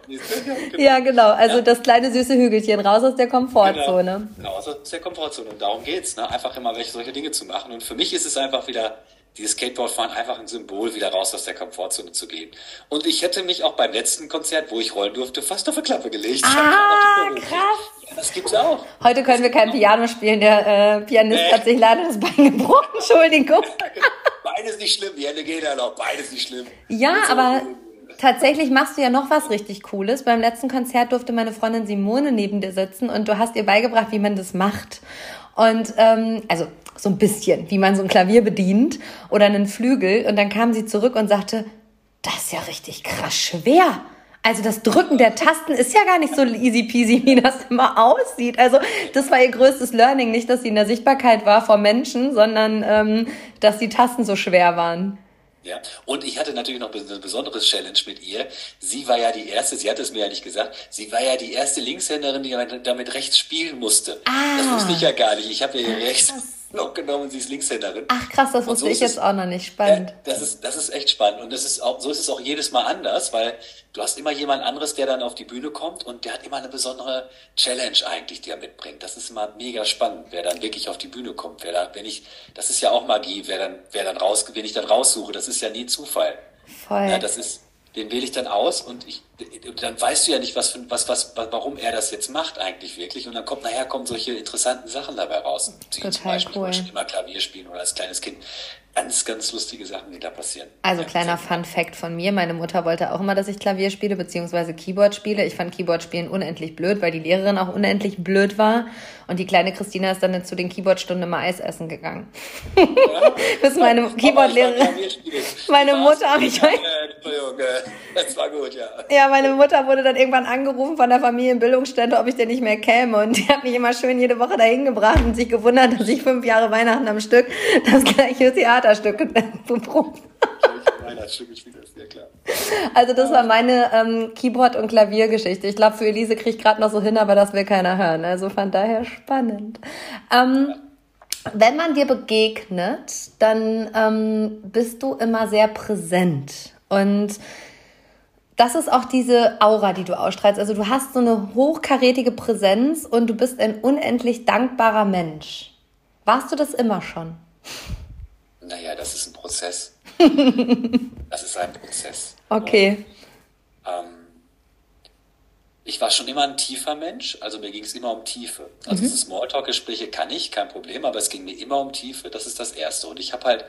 ja, genau. Also ja. das kleine süße Hügelchen, raus aus der Komfortzone. Genau. Raus aus der Komfortzone. Und darum geht's, ne? einfach immer welche solche Dinge zu machen. Und für mich ist es einfach wieder dieses Skateboardfahren einfach ein Symbol, wieder raus aus der Komfortzone zu gehen. Und ich hätte mich auch beim letzten Konzert, wo ich rollen durfte, fast auf eine Klappe gelegt. Ah, krass. Ja, das gibt's auch. Heute können wir kein Piano spielen. Der äh, Pianist äh. hat sich leider das Bein gebrochen. Entschuldigung. Beides nicht schlimm. Die Hände gehen ja noch. Beides nicht schlimm. Ja, aber tatsächlich machst du ja noch was richtig Cooles. Beim letzten Konzert durfte meine Freundin Simone neben dir sitzen und du hast ihr beigebracht, wie man das macht. Und ähm, also so ein bisschen, wie man so ein Klavier bedient oder einen Flügel. Und dann kam sie zurück und sagte, das ist ja richtig krass schwer. Also das Drücken der Tasten ist ja gar nicht so easy peasy, wie das immer aussieht. Also das war ihr größtes Learning, nicht, dass sie in der Sichtbarkeit war vor Menschen, sondern ähm, dass die Tasten so schwer waren. Ja, und ich hatte natürlich noch eine besondere Challenge mit ihr. Sie war ja die erste, sie hat es mir ja nicht gesagt, sie war ja die erste Linkshänderin, die damit rechts spielen musste. Ah. Das wusste ich ja gar nicht. Ich habe ja rechts noch genommen, sie ist Linkshänderin. Ach krass, das wusste so ich jetzt auch noch nicht. Spannend. Ja, das ist, das ist echt spannend. Und das ist auch, so ist es auch jedes Mal anders, weil du hast immer jemand anderes, der dann auf die Bühne kommt und der hat immer eine besondere Challenge eigentlich, die er mitbringt. Das ist immer mega spannend, wer dann wirklich auf die Bühne kommt. Wer da, wenn ich, das ist ja auch Magie, wer dann, wer dann raus, wenn ich dann raussuche, das ist ja nie Zufall. Voll. Ja, das ist, den wähle ich dann aus und ich, dann weißt du ja nicht, was, für, was, was, warum er das jetzt macht eigentlich wirklich. Und dann kommt nachher kommen solche interessanten Sachen dabei raus. Sie Total zum Beispiel cool. immer Klavier spielen oder als kleines Kind ganz, ganz lustige Sachen, die da passieren. Also kleiner Fun Fact von mir. Meine Mutter wollte auch immer, dass ich Klavier spiele, beziehungsweise Keyboard spiele. Ich fand Keyboard spielen unendlich blöd, weil die Lehrerin auch unendlich blöd war. Und die kleine Christina ist dann zu den Keyboardstunden immer Eis essen gegangen. Ja, Bis meine Keyboardlehrerin, meine Mutter, ich weiß, das war gut, ja. Ja, meine Mutter wurde dann irgendwann angerufen von der Familienbildungsstätte, ob ich denn nicht mehr käme. Und die hat mich immer schön jede Woche dahin gebracht und sich gewundert, dass ich fünf Jahre Weihnachten am Stück das gleiche Theaterstück beprobt Weihnachtsstück gespielt hast, ja klar. Also das war meine ähm, Keyboard- und Klaviergeschichte. Ich glaube, für Elise kriege ich gerade noch so hin, aber das will keiner hören. Also von daher spannend. Ähm. Wenn man dir begegnet, dann ähm, bist du immer sehr präsent. Und das ist auch diese Aura, die du ausstrahlst. Also du hast so eine hochkarätige Präsenz und du bist ein unendlich dankbarer Mensch. Warst du das immer schon? Naja, das ist ein Prozess. das ist ein Prozess. Okay. Und, ähm, ich war schon immer ein tiefer Mensch, also mir ging es immer um Tiefe. Also mhm. Smalltalk-Gespräche kann ich, kein Problem, aber es ging mir immer um Tiefe. Das ist das Erste. Und ich habe halt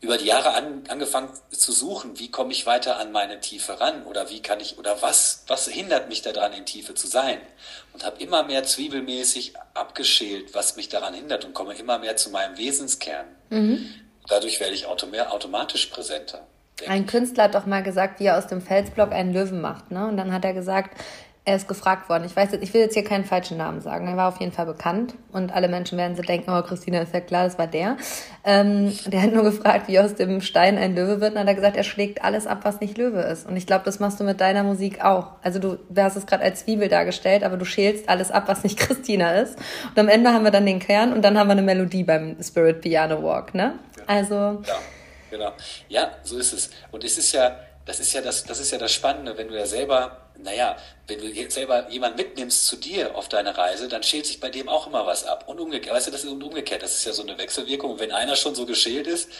über die Jahre an, angefangen zu suchen, wie komme ich weiter an meine Tiefe ran oder wie kann ich oder was was hindert mich daran in Tiefe zu sein und habe immer mehr zwiebelmäßig abgeschält, was mich daran hindert und komme immer mehr zu meinem Wesenskern. Mhm. Dadurch werde ich automatisch präsenter. Ein Künstler hat doch mal gesagt, wie er aus dem Felsblock einen Löwen macht, ne? Und dann hat er gesagt, er ist gefragt worden. Ich weiß jetzt, ich will jetzt hier keinen falschen Namen sagen. Er war auf jeden Fall bekannt und alle Menschen werden sich denken, oh, Christina ist ja klar, das war der. Ähm, der hat nur gefragt, wie aus dem Stein ein Löwe wird. Und dann hat er gesagt, er schlägt alles ab, was nicht Löwe ist. Und ich glaube, das machst du mit deiner Musik auch. Also du, du hast es gerade als Zwiebel dargestellt, aber du schälst alles ab, was nicht Christina ist. Und am Ende haben wir dann den Kern und dann haben wir eine Melodie beim Spirit Piano Walk, ne? Also. Ja, genau. Ja, so ist es. Und es ist ja, das ist ja das, das ist ja das Spannende, wenn du ja selber naja, wenn du jetzt selber jemand mitnimmst zu dir auf deine Reise, dann schält sich bei dem auch immer was ab. Und umgekehrt, weißt du, das ist umgekehrt, das ist ja so eine Wechselwirkung. Und wenn einer schon so geschält ist,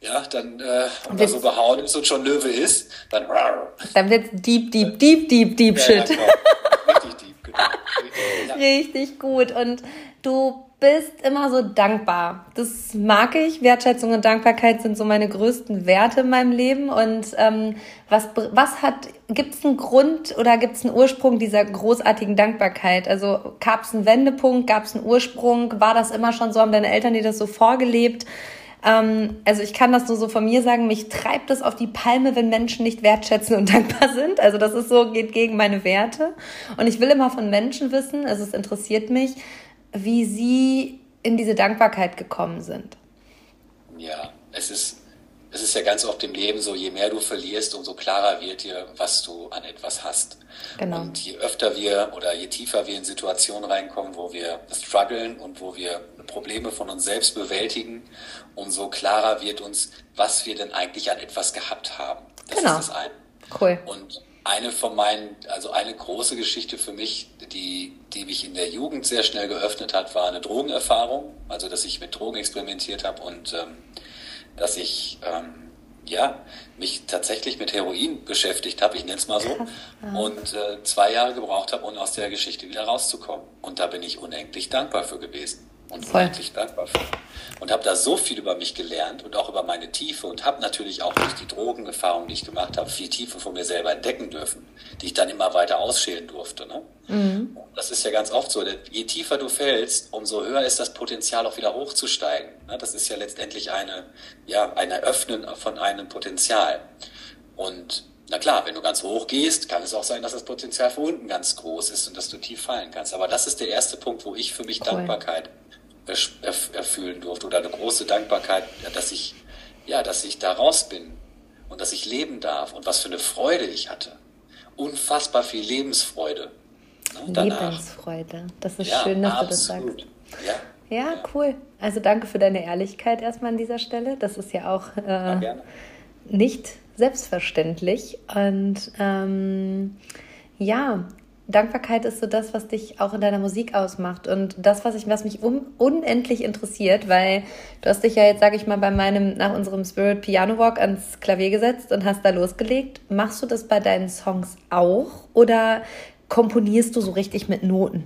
ja, dann äh, oder so behauen ist und schon Löwe ist, dann dann wird's deep, deep, deep, deep, deep ja, shit. Ja, genau. Richtig deep, genau. Ja. Richtig gut. Und du bist immer so dankbar. Das mag ich. Wertschätzung und Dankbarkeit sind so meine größten Werte in meinem Leben. Und ähm, was, was hat, gibt es einen Grund oder gibt es einen Ursprung dieser großartigen Dankbarkeit? Also gab es einen Wendepunkt, gab es einen Ursprung? War das immer schon so? Haben deine Eltern dir das so vorgelebt? Ähm, also ich kann das nur so von mir sagen, mich treibt es auf die Palme, wenn Menschen nicht wertschätzen und dankbar sind. Also das ist so, geht gegen meine Werte. Und ich will immer von Menschen wissen, also es interessiert mich, wie Sie in diese Dankbarkeit gekommen sind. Ja, es ist, es ist ja ganz oft im Leben so, je mehr du verlierst, umso klarer wird dir, was du an etwas hast. Genau. Und je öfter wir oder je tiefer wir in Situationen reinkommen, wo wir strugglen und wo wir Probleme von uns selbst bewältigen, umso klarer wird uns, was wir denn eigentlich an etwas gehabt haben. Das genau. ist das eine. Cool. Und eine von meinen, also eine große Geschichte für mich, die, die mich in der Jugend sehr schnell geöffnet hat, war eine Drogenerfahrung. Also, dass ich mit Drogen experimentiert habe und ähm, dass ich ähm, ja, mich tatsächlich mit Heroin beschäftigt habe, ich nenne es mal so, und äh, zwei Jahre gebraucht habe, um aus der Geschichte wieder rauszukommen. Und da bin ich unendlich dankbar für gewesen und unendlich dankbar für und habe da so viel über mich gelernt und auch über meine Tiefe und habe natürlich auch durch die Drogenerfahrung, die ich gemacht habe, viel Tiefe von mir selber entdecken dürfen, die ich dann immer weiter ausschälen durfte. Ne? Mhm. Das ist ja ganz oft so. Je tiefer du fällst, umso höher ist das Potenzial auch wieder hochzusteigen. Ne? Das ist ja letztendlich eine, ja, ein Eröffnen von einem Potenzial. Und na klar, wenn du ganz hoch gehst, kann es auch sein, dass das Potenzial von unten ganz groß ist und dass du tief fallen kannst. Aber das ist der erste Punkt, wo ich für mich cool. Dankbarkeit erfüllen durfte oder eine große Dankbarkeit, dass ich, ja, dass ich da raus bin und dass ich leben darf und was für eine Freude ich hatte. Unfassbar viel Lebensfreude. Ne, Lebensfreude. Das ist ja, schön, dass absolut. du das sagst. Ja, ja, ja, cool. Also danke für deine Ehrlichkeit erstmal an dieser Stelle. Das ist ja auch äh, nicht selbstverständlich. Und ähm, ja, Dankbarkeit ist so das, was dich auch in deiner Musik ausmacht und das, was, ich, was mich um, unendlich interessiert, weil du hast dich ja jetzt, sage ich mal, bei meinem, nach unserem Spirit Piano Walk ans Klavier gesetzt und hast da losgelegt. Machst du das bei deinen Songs auch oder komponierst du so richtig mit Noten?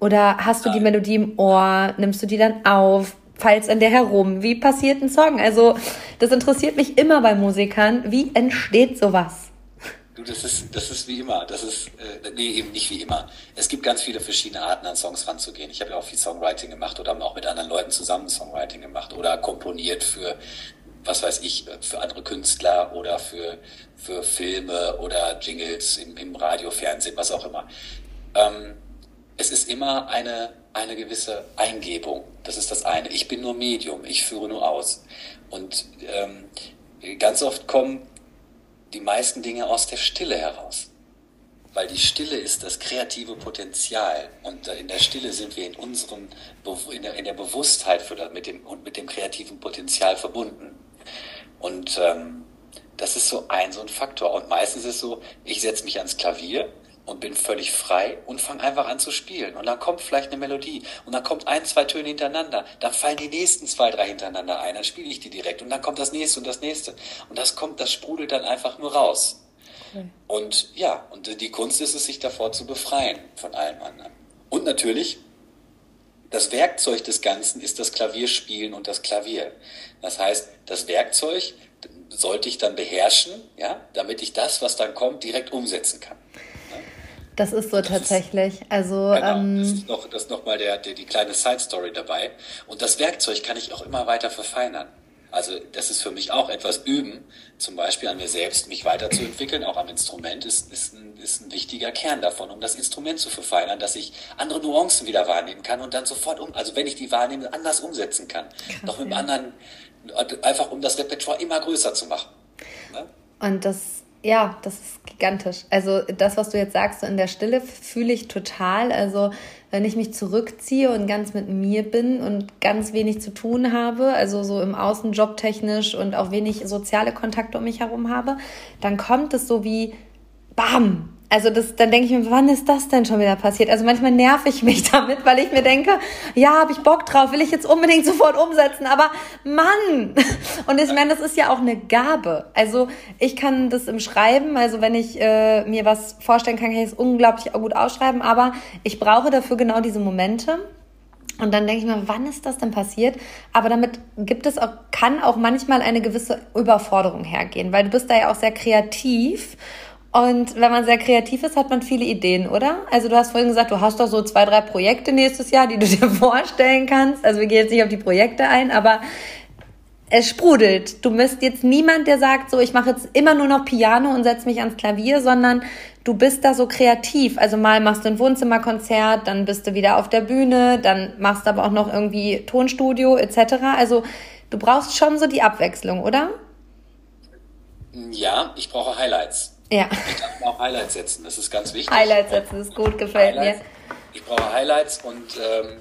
Oder hast du die Melodie im Ohr, nimmst du die dann auf? falls an der herum? Wie passiert ein Song? Also, das interessiert mich immer bei Musikern. Wie entsteht sowas? Du, das ist, das ist wie immer. Das ist, äh, nee, eben nicht wie immer. Es gibt ganz viele verschiedene Arten, an Songs ranzugehen. Ich habe ja auch viel Songwriting gemacht oder auch mit anderen Leuten zusammen Songwriting gemacht oder komponiert für, was weiß ich, für andere Künstler oder für, für Filme oder Jingles im, im Radio, Fernsehen, was auch immer. Ähm, es ist immer eine, eine gewisse Eingebung. Das ist das eine. Ich bin nur Medium, ich führe nur aus. Und ähm, ganz oft kommen die meisten Dinge aus der Stille heraus. Weil die Stille ist das kreative Potenzial. Und in der Stille sind wir in unserem, in der Bewusstheit für das, mit dem, und mit dem kreativen Potenzial verbunden. Und ähm, das ist so ein, so ein Faktor. Und meistens ist es so, ich setze mich ans Klavier und bin völlig frei und fange einfach an zu spielen. Und dann kommt vielleicht eine Melodie und dann kommt ein, zwei Töne hintereinander. Dann fallen die nächsten zwei, drei hintereinander ein. Dann spiele ich die direkt und dann kommt das nächste und das nächste. Und das kommt, das sprudelt dann einfach nur raus. Okay. Und ja, und die Kunst ist es, sich davor zu befreien von allem anderen. Und natürlich, das Werkzeug des Ganzen ist das Klavierspielen und das Klavier. Das heißt, das Werkzeug sollte ich dann beherrschen, ja, damit ich das, was dann kommt, direkt umsetzen kann. Das ist so das tatsächlich. Ist, also genau, ähm, das ist noch, das ist noch mal der, der, die kleine Side Story dabei. Und das Werkzeug kann ich auch immer weiter verfeinern. Also das ist für mich auch etwas üben, zum Beispiel an mir selbst, mich weiterzuentwickeln, auch am Instrument, ist, ist, ein, ist ein wichtiger Kern davon, um das Instrument zu verfeinern, dass ich andere Nuancen wieder wahrnehmen kann und dann sofort um, also wenn ich die wahrnehme, anders umsetzen kann. Krass, noch mit einem anderen, einfach um das Repertoire immer größer zu machen. Ne? Und das ja, das ist gigantisch. Also das, was du jetzt sagst, so in der Stille fühle ich total. Also wenn ich mich zurückziehe und ganz mit mir bin und ganz wenig zu tun habe, also so im Außen jobtechnisch und auch wenig soziale Kontakte um mich herum habe, dann kommt es so wie Bam, also das, dann denke ich mir, wann ist das denn schon wieder passiert? Also manchmal nerv ich mich damit, weil ich mir denke, ja, habe ich Bock drauf, will ich jetzt unbedingt sofort umsetzen, aber Mann! Und ich meine, das ist ja auch eine Gabe. Also ich kann das im Schreiben, also wenn ich äh, mir was vorstellen kann, kann ich es unglaublich gut ausschreiben, aber ich brauche dafür genau diese Momente. Und dann denke ich mir, wann ist das denn passiert? Aber damit gibt es auch, kann auch manchmal eine gewisse Überforderung hergehen, weil du bist da ja auch sehr kreativ und wenn man sehr kreativ ist, hat man viele Ideen, oder? Also du hast vorhin gesagt, du hast doch so zwei, drei Projekte nächstes Jahr, die du dir vorstellen kannst. Also wir gehen jetzt nicht auf die Projekte ein, aber es sprudelt. Du bist jetzt niemand, der sagt, so ich mache jetzt immer nur noch Piano und setze mich ans Klavier, sondern du bist da so kreativ. Also mal machst du ein Wohnzimmerkonzert, dann bist du wieder auf der Bühne, dann machst du aber auch noch irgendwie Tonstudio etc. Also du brauchst schon so die Abwechslung, oder? Ja, ich brauche Highlights. Ja. Ich darf auch Highlights setzen, das ist ganz wichtig. Highlights setzen ist gut, gefällt Highlights. mir. Ich brauche Highlights und ähm,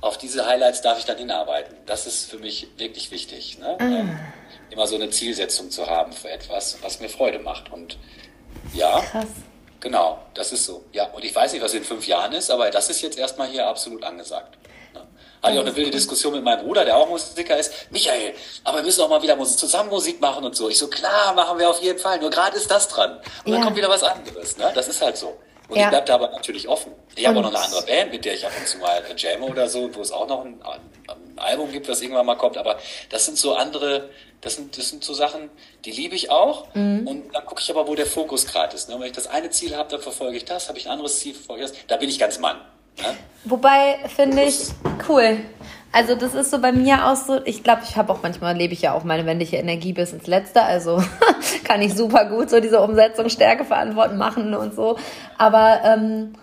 auf diese Highlights darf ich dann hinarbeiten. Das ist für mich wirklich wichtig. Ne? Ah. Ähm, immer so eine Zielsetzung zu haben für etwas, was mir Freude macht. Und ja, Krass. genau, das ist so. Ja, und ich weiß nicht, was in fünf Jahren ist, aber das ist jetzt erstmal hier absolut angesagt. Hatte ich auch eine wilde Diskussion mit meinem Bruder, der auch Musiker ist. Michael, aber wir müssen auch mal wieder zusammen Musik machen und so. Ich so, klar, machen wir auf jeden Fall. Nur gerade ist das dran. Und ja. dann kommt wieder was anderes. Ne? Das ist halt so. Und ja. ich bleib da aber natürlich offen. Ich habe auch noch eine andere Band, mit der ich ab und zu mal jamme oder so, wo es auch noch ein, ein, Album gibt, was irgendwann mal kommt. Aber das sind so andere, das sind, das sind so Sachen, die liebe ich auch. Mhm. Und dann gucke ich aber, wo der Fokus gerade ist. Ne? wenn ich das eine Ziel habe, dann verfolge ich das. Habe ich ein anderes Ziel, verfolge ich das. Da bin ich ganz Mann. Wobei finde ich cool. Also das ist so bei mir auch so, ich glaube, ich habe auch manchmal, lebe ich ja auch meine männliche Energie bis ins Letzte, also kann ich super gut so diese Umsetzung, Stärke, Verantworten machen und so. Aber ähm,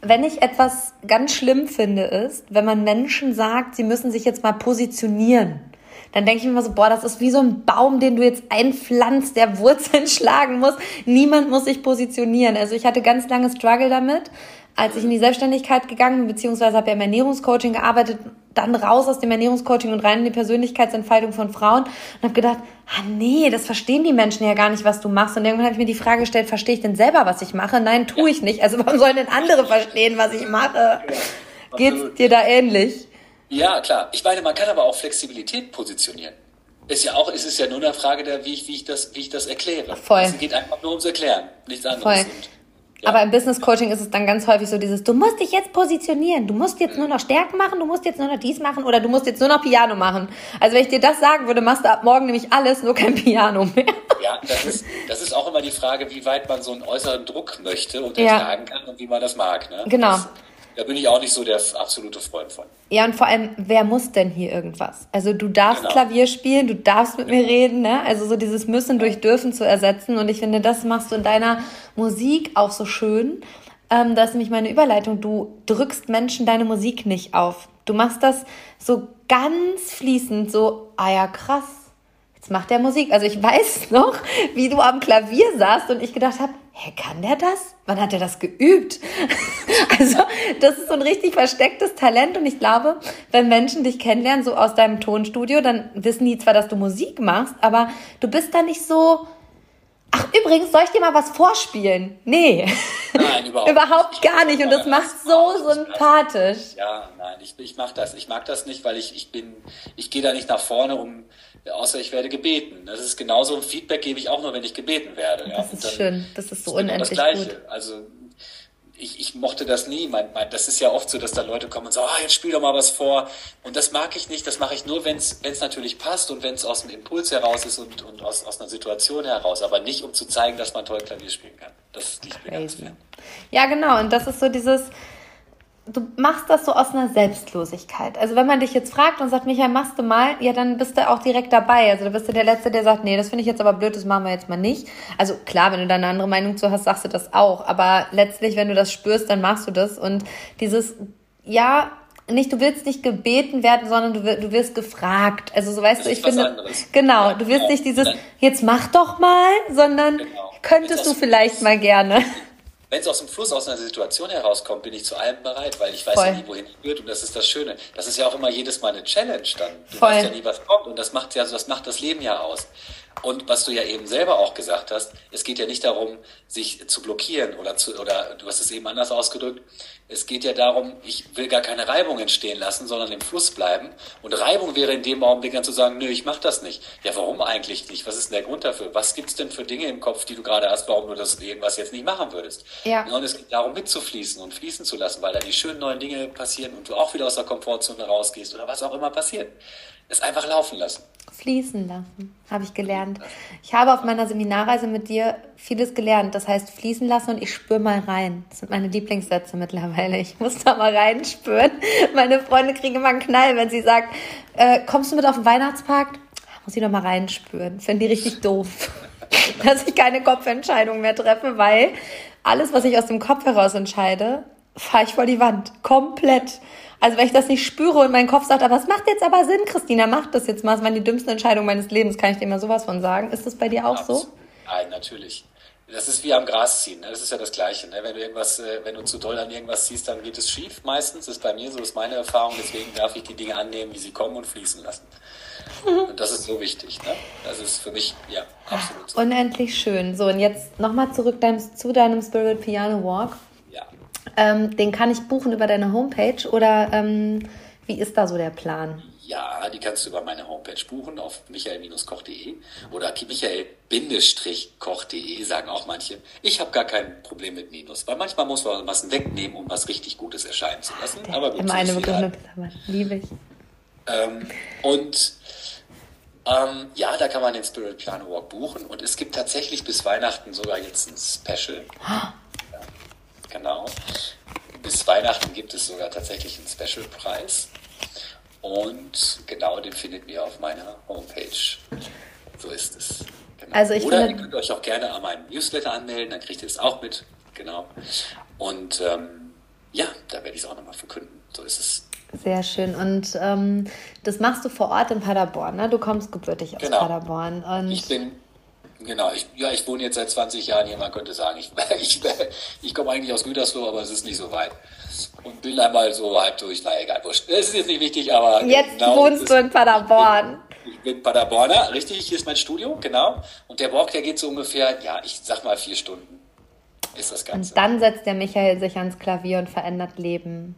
wenn ich etwas ganz schlimm finde, ist, wenn man Menschen sagt, sie müssen sich jetzt mal positionieren dann denke ich mir immer so, boah, das ist wie so ein Baum, den du jetzt einpflanzt, der Wurzeln schlagen muss. Niemand muss sich positionieren. Also ich hatte ganz lange Struggle damit, als ich in die Selbstständigkeit gegangen bin, beziehungsweise habe ja im Ernährungscoaching gearbeitet, dann raus aus dem Ernährungscoaching und rein in die Persönlichkeitsentfaltung von Frauen und habe gedacht, ah nee, das verstehen die Menschen ja gar nicht, was du machst. Und irgendwann habe ich mir die Frage gestellt, verstehe ich denn selber, was ich mache? Nein, tue ich nicht. Also warum sollen denn andere verstehen, was ich mache? Geht's dir da ähnlich? Ja, klar. Ich meine, man kann aber auch Flexibilität positionieren. Ist ja auch, ist es ja nur eine Frage der, wie ich, wie ich das, wie ich das erkläre. Voll. Es geht einfach nur ums Erklären, nichts anderes. Voll. Und, ja. Aber im Business Coaching ist es dann ganz häufig so dieses, du musst dich jetzt positionieren, du musst jetzt nur noch Stärken machen, du musst jetzt nur noch dies machen oder du musst jetzt nur noch Piano machen. Also wenn ich dir das sagen würde, machst du ab morgen nämlich alles, nur kein Piano mehr. Ja, das ist, das ist auch immer die Frage, wie weit man so einen äußeren Druck möchte und ertragen ja. kann und wie man das mag. Ne? Genau. Das, da bin ich auch nicht so der absolute Freund von. Ja, und vor allem, wer muss denn hier irgendwas? Also du darfst genau. Klavier spielen, du darfst mit mir reden, ne? Also so dieses Müssen durch Dürfen zu ersetzen. Und ich finde, das machst du in deiner Musik auch so schön. Ähm, das ist nämlich meine Überleitung. Du drückst Menschen deine Musik nicht auf. Du machst das so ganz fließend, so, ah ja, krass. Jetzt macht der Musik. Also ich weiß noch, wie du am Klavier saßt und ich gedacht habe, hä, kann der das? Wann hat er das geübt? also, das ist so ein richtig verstecktes Talent und ich glaube, wenn Menschen dich kennenlernen, so aus deinem Tonstudio, dann wissen die zwar, dass du Musik machst, aber du bist da nicht so, Ach, übrigens, soll ich dir mal was vorspielen? Nee. Nein, überhaupt, überhaupt gar nicht. Und das macht so sympathisch. Ja, nein, ich, ich mag das. Ich mag das nicht, weil ich, ich bin, ich gehe da nicht nach vorne, um außer ich werde gebeten. Das ist genauso ein Feedback gebe ich auch nur, wenn ich gebeten werde. Ja. Das ist schön, das ist so ist unendlich genau das Gleiche. Gut. Also ich, ich mochte das nie. Mein, mein, das ist ja oft so, dass da Leute kommen und sagen, ah, jetzt spiel doch mal was vor. Und das mag ich nicht. Das mache ich nur, wenn es natürlich passt und wenn es aus dem Impuls heraus ist und, und aus, aus einer Situation heraus. Aber nicht, um zu zeigen, dass man toll Klavier spielen kann. Das liegt mir ganz fern. Ja, genau. Und das ist so dieses, du machst das so aus einer Selbstlosigkeit. Also wenn man dich jetzt fragt und sagt, Michael, machst du mal, ja, dann bist du auch direkt dabei. Also da bist du der Letzte, der sagt, nee, das finde ich jetzt aber blöd, das machen wir jetzt mal nicht. Also klar, wenn du da eine andere Meinung zu hast, sagst du das auch. Aber letztlich, wenn du das spürst, dann machst du das. Und dieses, ja, nicht, du willst nicht gebeten werden, sondern du, du wirst gefragt. Also so weißt das du, ich finde, anderes. genau, du wirst genau. nicht dieses, jetzt mach doch mal, sondern genau. könntest du vielleicht mal gerne wenn es aus dem Fluss, aus einer Situation herauskommt, bin ich zu allem bereit, weil ich weiß Voll. ja nie, wohin es führt und das ist das Schöne. Das ist ja auch immer jedes Mal eine Challenge dann. Du Voll. weißt ja nie, was kommt und das macht ja, das macht das Leben ja aus. Und was du ja eben selber auch gesagt hast, es geht ja nicht darum, sich zu blockieren oder zu, oder du hast es eben anders ausgedrückt. Es geht ja darum, ich will gar keine Reibung entstehen lassen, sondern im Fluss bleiben. Und Reibung wäre in dem Augenblick dann zu sagen, nö, ich mach das nicht. Ja, warum eigentlich nicht? Was ist denn der Grund dafür? Was gibt's denn für Dinge im Kopf, die du gerade hast, warum du das irgendwas jetzt nicht machen würdest? Ja. Und es geht darum, mitzufließen und fließen zu lassen, weil da die schönen neuen Dinge passieren und du auch wieder aus der Komfortzone rausgehst oder was auch immer passiert. Es einfach laufen lassen. Fließen lassen, habe ich gelernt. Ich habe auf meiner Seminarreise mit dir vieles gelernt. Das heißt, fließen lassen und ich spüre mal rein. Das sind meine Lieblingssätze mittlerweile. Ich muss da mal reinspüren. Meine Freunde kriegen immer einen Knall, wenn sie sagt, äh, kommst du mit auf den Weihnachtspark? Muss ich doch mal reinspüren. Finde die richtig doof. Dass ich keine Kopfentscheidung mehr treffe, weil alles, was ich aus dem Kopf heraus entscheide, fahre ich vor die Wand. Komplett. Also wenn ich das nicht spüre und mein Kopf sagt, aber es macht jetzt aber Sinn, Christina, mach das jetzt mal. Das waren die dümmsten Entscheidungen meines Lebens, kann ich dir mal sowas von sagen. Ist das bei dir auch Absolut. so? Nein, natürlich. Das ist wie am Gras ziehen. Ne? Das ist ja das Gleiche. Ne? Wenn du irgendwas, äh, wenn du zu doll an irgendwas ziehst, dann geht es schief. Meistens das ist bei mir so, ist meine Erfahrung. Deswegen darf ich die Dinge annehmen, wie sie kommen und fließen lassen. Und das ist so wichtig. Ne? Das ist für mich ja absolut so. Unendlich schön. So und jetzt nochmal zurück zu deinem Spirit Piano Walk. Ähm, den kann ich buchen über deine Homepage oder ähm, wie ist da so der Plan? Ja, die kannst du über meine Homepage buchen auf michael-koch.de oder michael-koch.de, sagen auch manche. Ich habe gar kein Problem mit Minus, weil manchmal muss man was wegnehmen, um was richtig Gutes erscheinen zu lassen. Der, Aber gut, immer eine Begründung, liebe ich. Ähm, und ähm, ja, da kann man den Spirit Piano Walk buchen und es gibt tatsächlich bis Weihnachten sogar jetzt ein Special. Genau. Bis Weihnachten gibt es sogar tatsächlich einen Special-Preis. Und genau den findet ihr auf meiner Homepage. So ist es. Genau. Also ich Oder finde- ihr könnt euch auch gerne an meinem Newsletter anmelden, dann kriegt ihr es auch mit. Genau. Und ähm, ja, da werde ich es auch nochmal verkünden. So ist es. Sehr schön. Und ähm, das machst du vor Ort in Paderborn, ne? Du kommst gebürtig aus Genau. Paderborn. Und Ich bin, genau, ich, ja, ich wohne jetzt seit 20 Jahren hier, man könnte sagen, ich, ich, ich komme eigentlich aus Gütersloh, aber es ist nicht so weit. Und bin einmal so halb durch, na egal, wurscht. Es ist jetzt nicht wichtig, aber. jetzt genau, wohnst das du in Paderborn. Ich bin Paderborner, richtig, hier ist mein Studio, genau. Und der Walk, der geht so ungefähr, ja, ich sag mal vier Stunden ist das Ganze. Und dann setzt der Michael sich ans Klavier und verändert Leben.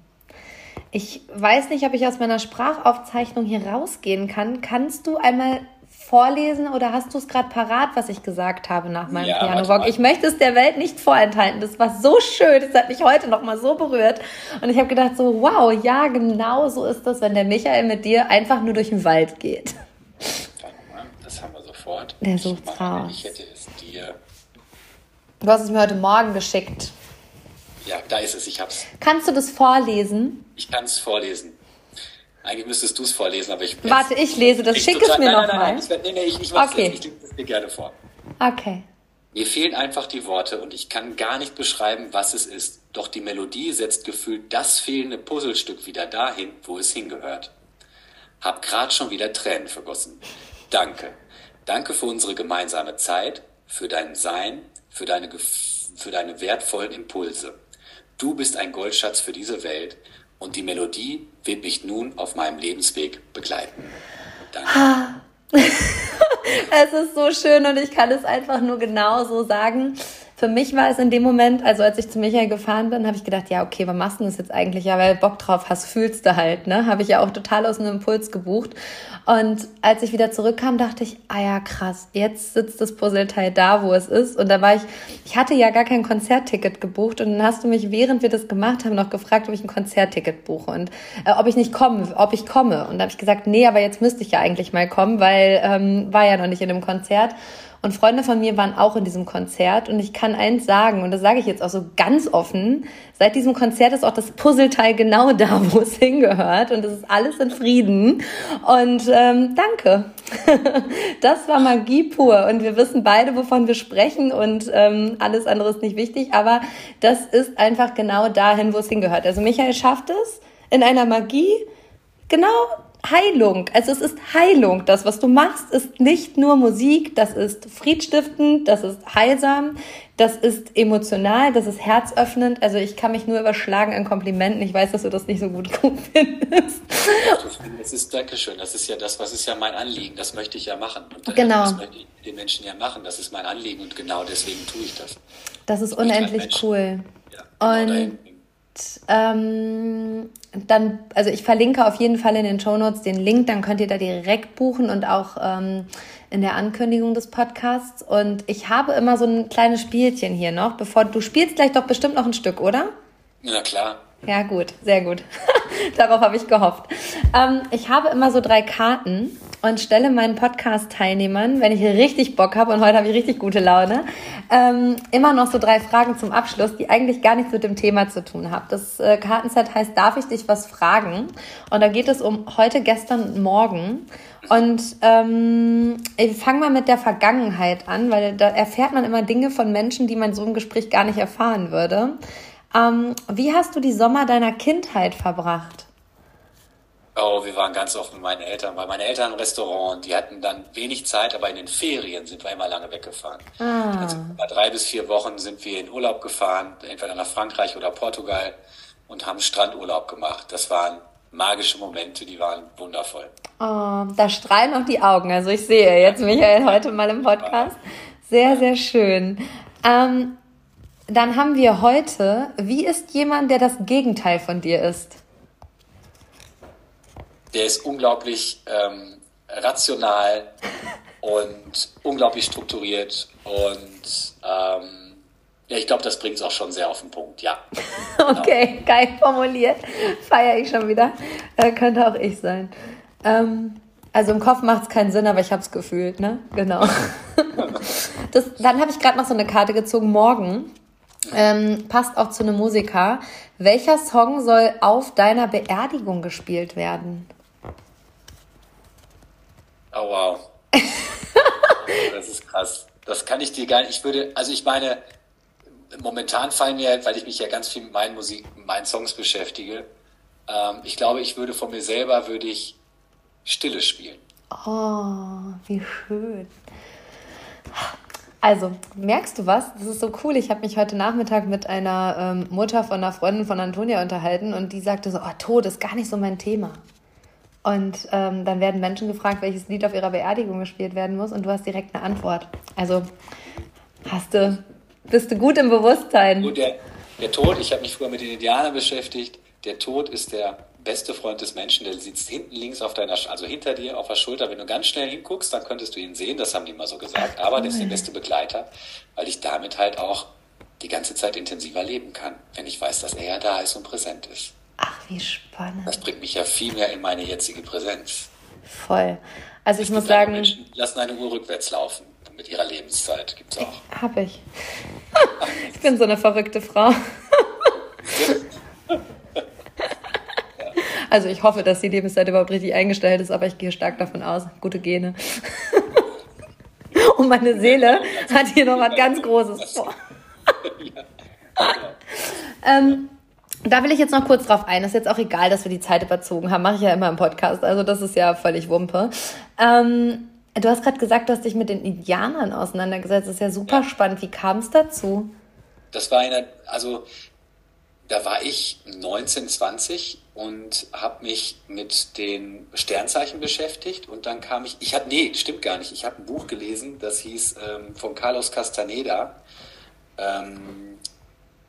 Ich weiß nicht, ob ich aus meiner Sprachaufzeichnung hier rausgehen kann. Kannst du einmal vorlesen oder hast du es gerade parat, was ich gesagt habe nach meinem Ja, Piano Walk? Ich möchte es der Welt nicht vorenthalten. Das war so schön. Das hat mich heute noch mal so berührt. Und ich habe gedacht so, wow, ja, genau so ist das, wenn der Michael mit dir einfach nur durch den Wald geht. Warte mal, das haben wir sofort. Der Ich sucht's meine, raus. Ich hätte es dir. Du hast es mir heute Morgen geschickt. Ja, da ist es, ich hab's. Kannst du das vorlesen? Ich kann es vorlesen. Eigentlich müsstest du es vorlesen, aber ich. Warte, ich lese das. Schick es mir nein, noch nein, nein, ich, werd- nee, nee, ich, ich mach's Okay. jetzt. Ich lese es dir gerne vor. Okay. Mir fehlen einfach die Worte und ich kann gar nicht beschreiben, was es ist. Doch die Melodie setzt gefühlt das fehlende Puzzlestück wieder dahin, wo es hingehört. Hab grad schon wieder Tränen vergossen. Danke. Danke für unsere gemeinsame Zeit, für dein Sein, für deine, für deine wertvollen Impulse. Du bist ein Goldschatz für diese Welt und die Melodie wird mich nun auf meinem Lebensweg begleiten. Danke. Es ist so schön und ich kann es einfach nur genau so sagen. Für mich war es in dem Moment, also als ich zu Michael gefahren bin, habe ich gedacht, ja, okay, wann machst du das jetzt eigentlich? Ja, weil Bock drauf hast, fühlst du halt, ne? Habe ich ja auch total aus einem Impuls gebucht. Und als ich wieder zurückkam, dachte ich, ah ja, krass, jetzt sitzt das Puzzleteil da, wo es ist. Und da war ich, ich hatte ja gar kein Konzertticket gebucht und dann hast du mich, während wir das gemacht haben, noch gefragt, ob ich ein Konzertticket buche und äh, ob ich nicht komme, ob ich komme. Und da habe ich gesagt, nee, aber jetzt müsste ich ja eigentlich mal kommen, weil ähm, war ja noch nicht in dem Konzert. Und Freunde von mir waren auch in diesem Konzert und ich kann eins sagen, und das sage ich jetzt auch so ganz offen, seit diesem Konzert ist auch das Puzzleteil genau da, wo es hingehört und es ist alles in Frieden. Und ähm, danke. das war Magie pur und wir wissen beide, wovon wir sprechen und ähm, alles andere ist nicht wichtig, aber das ist einfach genau dahin, wo es hingehört. Also Michael schafft es in einer Magie, genau Heilung. Also es ist Heilung. Das, was du machst, ist nicht nur Musik, das ist friedstiftend, das ist heilsam, das ist emotional, das ist herzöffnend. Also ich kann mich nur überschlagen an Komplimenten. Ich weiß, dass du das nicht so gut findest. Das ist Dankeschön. Das ist ja das, was ist ja mein Anliegen. Das möchte ich ja machen. Und, Genau. Das möchte ich den Menschen ja machen. Das ist mein Anliegen und genau deswegen tue ich das. Das ist unendlich cool. Ja, genau Und dahin. Ähm, dann, also ich verlinke auf jeden Fall in den Show Notes den Link, dann könnt ihr da direkt buchen und auch ähm, in der Ankündigung des Podcasts. Und ich habe immer so ein kleines Spielchen hier noch, bevor du spielst gleich doch bestimmt noch ein Stück, oder? Na klar. Ja, gut, sehr gut. Darauf habe ich gehofft. Ähm, ich habe immer so drei Karten und stelle meinen Podcast-Teilnehmern, wenn ich richtig Bock habe, und heute habe ich richtig gute Laune, ähm, immer noch so drei Fragen zum Abschluss, die eigentlich gar nichts mit dem Thema zu tun haben. Das äh, Kartenset heißt, darf ich dich was fragen? Und da geht es um heute, gestern und morgen. Und ähm, ich fange mal mit der Vergangenheit an, weil da erfährt man immer Dinge von Menschen, die man so im Gespräch gar nicht erfahren würde. Ähm, wie hast du die Sommer deiner Kindheit verbracht? Oh, wir waren ganz oft mit meinen Eltern, weil meine Eltern ein Restaurant die hatten dann wenig Zeit, aber in den Ferien sind wir immer lange weggefahren. Ah. Also bei drei bis vier Wochen sind wir in Urlaub gefahren, entweder nach Frankreich oder Portugal und haben Strandurlaub gemacht. Das waren magische Momente, die waren wundervoll. Oh, da strahlen auch die Augen. Also ich sehe jetzt Michael heute mal im Podcast. Sehr, sehr schön. Ähm, dann haben wir heute, wie ist jemand, der das Gegenteil von dir ist? Der ist unglaublich ähm, rational und unglaublich strukturiert und ähm, ja, ich glaube, das bringt es auch schon sehr auf den Punkt, ja. Okay, geil formuliert. Feier ich schon wieder. Äh, könnte auch ich sein. Ähm, also im Kopf macht es keinen Sinn, aber ich habe es gefühlt, ne? Genau. Das, dann habe ich gerade noch so eine Karte gezogen. Morgen ähm, passt auch zu einem Musiker. Welcher Song soll auf deiner Beerdigung gespielt werden? Oh wow. das ist krass. Das kann ich dir gar nicht. Ich würde, also ich meine, momentan fallen mir, weil ich mich ja ganz viel mit meinen Musik, mit meinen Songs beschäftige, ähm, ich glaube, ich würde von mir selber, würde ich Stille spielen. Oh, wie schön. Also, merkst du was? Das ist so cool. Ich habe mich heute Nachmittag mit einer ähm, Mutter von einer Freundin von Antonia unterhalten und die sagte so, oh, Tod ist gar nicht so mein Thema. Und ähm, dann werden Menschen gefragt, welches Lied auf ihrer Beerdigung gespielt werden muss und du hast direkt eine Antwort. Also hast du, bist du gut im Bewusstsein. Gut, der, der Tod, ich habe mich früher mit den Indianern beschäftigt, der Tod ist der beste Freund des Menschen, der sitzt hinten links auf deiner, also hinter dir auf der Schulter. Wenn du ganz schnell hinguckst, dann könntest du ihn sehen, das haben die mal so gesagt. Aber der ist der beste Begleiter, weil ich damit halt auch die ganze Zeit intensiver leben kann, wenn ich weiß, dass er ja da ist und präsent ist. Ach, wie spannend. Das bringt mich ja viel mehr in meine jetzige Präsenz. Voll. Also ich muss sagen. Menschen, lassen eine Uhr rückwärts laufen mit ihrer Lebenszeit. Gibt's auch. Hab ich. ich bin so eine verrückte Frau. Also ich hoffe, dass die Lebenszeit überhaupt richtig eingestellt ist, aber ich gehe stark davon aus. Gute Gene. Und meine Seele hat hier noch was ganz Großes vor. ähm, da will ich jetzt noch kurz drauf ein. Ist jetzt auch egal, dass wir die Zeit überzogen haben. Mache ich ja immer im Podcast. Also das ist ja völlig Wumpe. Ähm, du hast gerade gesagt, du hast dich mit den Indianern auseinandergesetzt. Das ist ja super ja. spannend. Wie kam es dazu? Das war eine, also da war ich 19, 20 und habe mich mit den Sternzeichen beschäftigt und dann kam ich, ich hatte, nee, stimmt gar nicht, ich habe ein Buch gelesen, das hieß ähm, von Carlos Castaneda, ähm,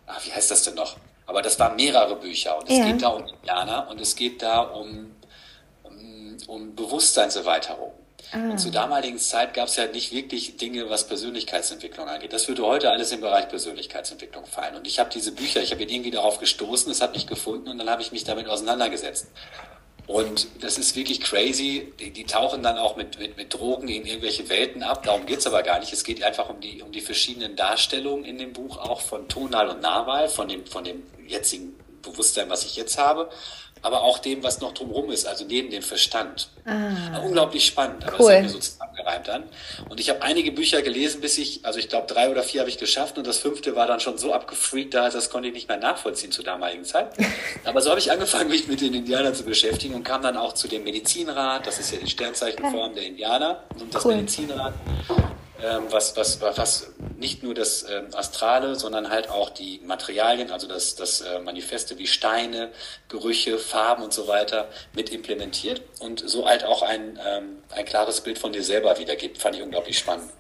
ach, wie heißt das denn noch? Aber das waren mehrere Bücher und es ja. geht da um Indianer und es geht da um, um, um Bewusstseinserweiterung. Ah. Und zur damaligen Zeit gab es ja nicht wirklich Dinge, was Persönlichkeitsentwicklung angeht. Das würde heute alles im Bereich Persönlichkeitsentwicklung fallen. Und ich habe diese Bücher, ich habe irgendwie darauf gestoßen, es hat mich gefunden und dann habe ich mich damit auseinandergesetzt. Und das ist wirklich crazy. Die, die tauchen dann auch mit, mit, mit Drogen in irgendwelche Welten ab. Darum geht's aber gar nicht. Es geht einfach um die, um die verschiedenen Darstellungen in dem Buch, auch von Tonal und Nahwahl, von dem, von dem jetzigen Bewusstsein, was ich jetzt habe aber auch dem, was noch drumherum ist, also neben dem Verstand. Ah, Unglaublich spannend, aber cool. das hat mir so zusammengereimt dann. Und ich habe einige Bücher gelesen, bis ich, also ich glaube drei oder vier habe ich geschafft und das fünfte war dann schon so abgefreakt da, das konnte ich nicht mehr nachvollziehen zur damaligen Zeit. Aber so habe ich angefangen, mich mit den Indianern zu beschäftigen und kam dann auch zu dem Medizinrat, das ist ja die Sternzeichenform der Indianer und das cool. Medizinrat ähm, was, was, was nicht nur das ähm, Astrale, sondern halt auch die Materialien, also das, das äh, Manifeste wie Steine, Gerüche, Farben und so weiter mit implementiert und so halt auch ein, ähm, ein klares Bild von dir selber wiedergibt. Fand ich unglaublich spannend.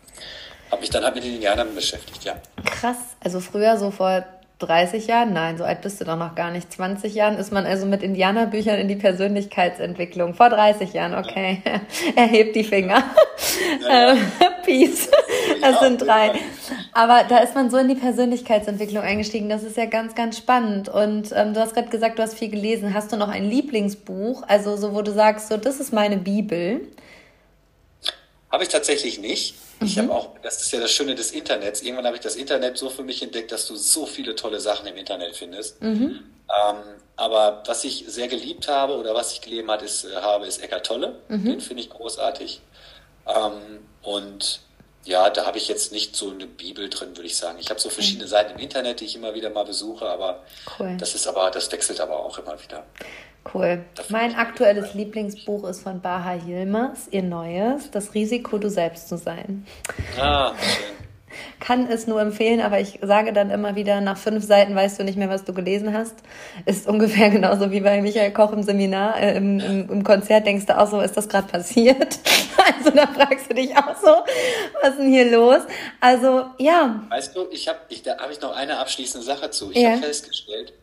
Habe mich dann halt mit den Indianern beschäftigt, ja. Krass. Also früher so vor 30 Jahren, nein, so alt bist du doch noch gar nicht. 20 Jahren ist man also mit Indianerbüchern in die Persönlichkeitsentwicklung. Vor 30 Jahren, okay. Ja. er hebt die Finger. Ja, Peace. Das sind drei. Aber da ist man so in die Persönlichkeitsentwicklung eingestiegen. Das ist ja ganz, ganz spannend. Und ähm, du hast gerade gesagt, du hast viel gelesen. Hast du noch ein Lieblingsbuch? Also so, wo du sagst, so, das ist meine Bibel. Habe ich tatsächlich nicht. Ich mhm. habe auch, das ist ja das Schöne des Internets. Irgendwann habe ich das Internet so für mich entdeckt, dass du so viele tolle Sachen im Internet findest. Mhm. Ähm, aber was ich sehr geliebt habe oder was ich gelesen hat, ist, äh, habe, ist Eckart Tolle. Mhm. Den finde ich großartig. Ähm, und ja, da habe ich jetzt nicht so eine Bibel drin, würde ich sagen. Ich habe so verschiedene mhm. Seiten im Internet, die ich immer wieder mal besuche, aber cool. das ist aber, das wechselt aber auch immer wieder. Cool. Mein aktuelles Lieblingsbuch ist von Baha Yilmaz, ihr neues, Das Risiko, du selbst zu sein. Ah, schön. Kann es nur empfehlen, aber ich sage dann immer wieder, nach fünf Seiten weißt du nicht mehr, was du gelesen hast. Ist ungefähr genauso wie bei Michael Koch im Seminar, äh, im, im, im, Konzert denkst du auch so, ist das gerade passiert? Also da fragst du dich auch so, was ist denn hier los? Also ja. Weißt du, ich habe, ich, da habe ich noch eine abschließende Sache zu. Ich ja. habe festgestellt,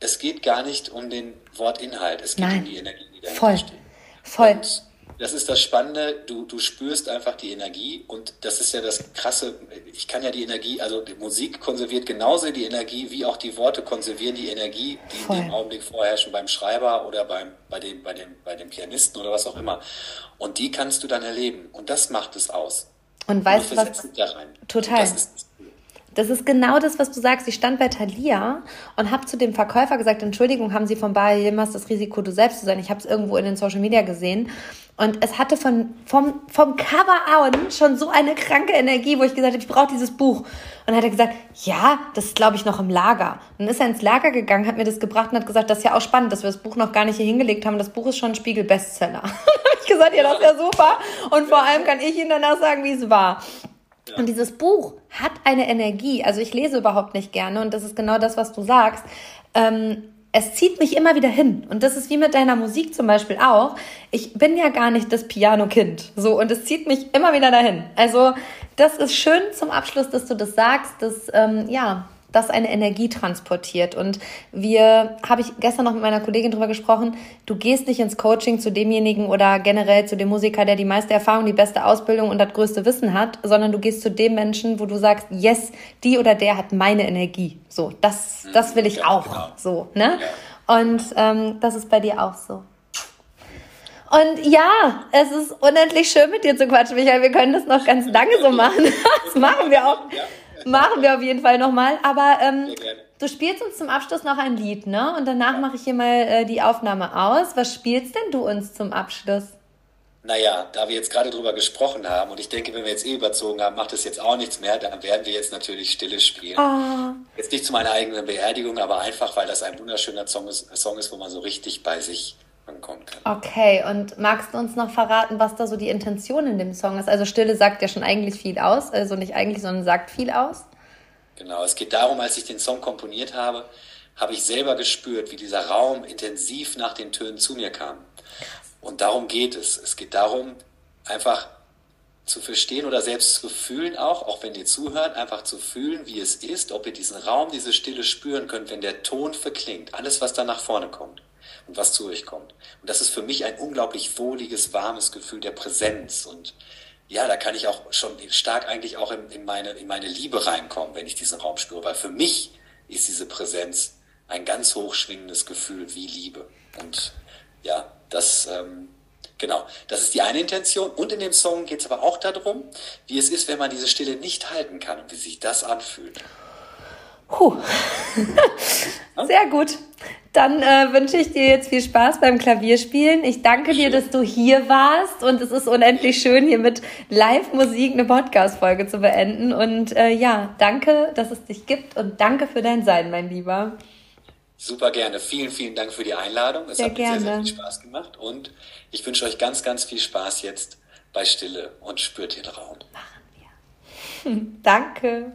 es geht gar nicht um den Wortinhalt, es geht Nein. um die Energie, die dahinter Voll. steht. Voll. Und das ist das Spannende, du, du spürst einfach die Energie und das ist ja das Krasse, ich kann ja die Energie, also die Musik konserviert genauso die Energie, wie auch die Worte konservieren die Energie, die Voll. in dem Augenblick vorherrschen beim Schreiber oder beim, bei, dem, bei, dem, bei dem Pianisten oder was auch immer. Und die kannst du dann erleben und das macht es aus. Und weißt du was? Da rein. Total. Das ist genau das, was du sagst. Ich stand bei Thalia und habe zu dem Verkäufer gesagt, Entschuldigung, haben Sie von Bayer jemals das Risiko, du selbst zu sein? Ich habe es irgendwo in den Social Media gesehen. Und es hatte von, vom, vom Cover an schon so eine kranke Energie, wo ich gesagt habe, ich brauche dieses Buch. Und dann hat er gesagt, ja, das ist, glaube ich, noch im Lager. Dann ist er ins Lager gegangen, hat mir das gebracht und hat gesagt, das ist ja auch spannend, dass wir das Buch noch gar nicht hier hingelegt haben. Das Buch ist schon ein Spiegel-Bestseller. ich gesagt, ja, das ist ja super. Und vor allem kann ich Ihnen danach sagen, wie es war. Und dieses Buch hat eine Energie. Also ich lese überhaupt nicht gerne und das ist genau das, was du sagst. Ähm, es zieht mich immer wieder hin. Und das ist wie mit deiner Musik zum Beispiel auch. Ich bin ja gar nicht das Piano-Kind. So, und es zieht mich immer wieder dahin. Also, das ist schön zum Abschluss, dass du das sagst, dass, ähm, ja, das eine Energie transportiert. Und wir, habe ich gestern noch mit meiner Kollegin drüber gesprochen, du gehst nicht ins Coaching zu demjenigen oder generell zu dem Musiker, der die meiste Erfahrung, die beste Ausbildung und das größte Wissen hat, sondern du gehst zu dem Menschen, wo du sagst, yes, die oder der hat meine Energie. So, das, das will ich auch. Genau. So, ne? Und ähm, das ist bei dir auch so. Und ja, es ist unendlich schön mit dir zu quatschen, Michael. Wir können das noch ganz lange so machen. Das machen wir auch. Machen wir auf jeden Fall nochmal. Aber ähm, du spielst uns zum Abschluss noch ein Lied, ne? Und danach mache ich hier mal äh, die Aufnahme aus. Was spielst denn du uns zum Abschluss? Naja, da wir jetzt gerade drüber gesprochen haben und ich denke, wenn wir jetzt eh überzogen haben, macht es jetzt auch nichts mehr, dann werden wir jetzt natürlich Stille spielen. Oh. Jetzt nicht zu meiner eigenen Beerdigung, aber einfach, weil das ein wunderschöner Song ist, Song ist wo man so richtig bei sich ankommen kann. Okay, und magst du uns noch verraten, was da so die Intention in dem Song ist? Also Stille sagt ja schon eigentlich viel aus, also nicht eigentlich, sondern sagt viel aus. Genau, es geht darum, als ich den Song komponiert habe, habe ich selber gespürt, wie dieser Raum intensiv nach den Tönen zu mir kam. Und darum geht es. Es geht darum, einfach zu verstehen oder selbst zu fühlen auch, auch wenn ihr zuhört, einfach zu fühlen, wie es ist, ob ihr diesen Raum, diese Stille spüren könnt, wenn der Ton verklingt, alles, was da nach vorne kommt und was zu euch kommt. Und das ist für mich ein unglaublich wohliges, warmes Gefühl der Präsenz. Und ja, da kann ich auch schon stark eigentlich auch in, in, meine, in meine Liebe reinkommen, wenn ich diesen Raum spüre. Weil für mich ist diese Präsenz ein ganz hochschwingendes Gefühl wie Liebe. Und ja, das, ähm, genau, das ist die eine Intention. Und in dem Song geht es aber auch darum, wie es ist, wenn man diese Stille nicht halten kann und wie sich das anfühlt. Puh. Sehr gut. Dann äh, wünsche ich dir jetzt viel Spaß beim Klavierspielen. Ich danke dir, dass du hier warst und es ist unendlich schön, hier mit Live-Musik eine Podcast-Folge zu beenden. Und äh, ja, danke, dass es dich gibt und danke für dein Sein, mein Lieber. Super gerne. Vielen, vielen Dank für die Einladung. Es sehr hat mir gerne. sehr, sehr viel Spaß gemacht und ich wünsche euch ganz, ganz viel Spaß jetzt bei Stille und spürt den Raum. Machen wir. danke.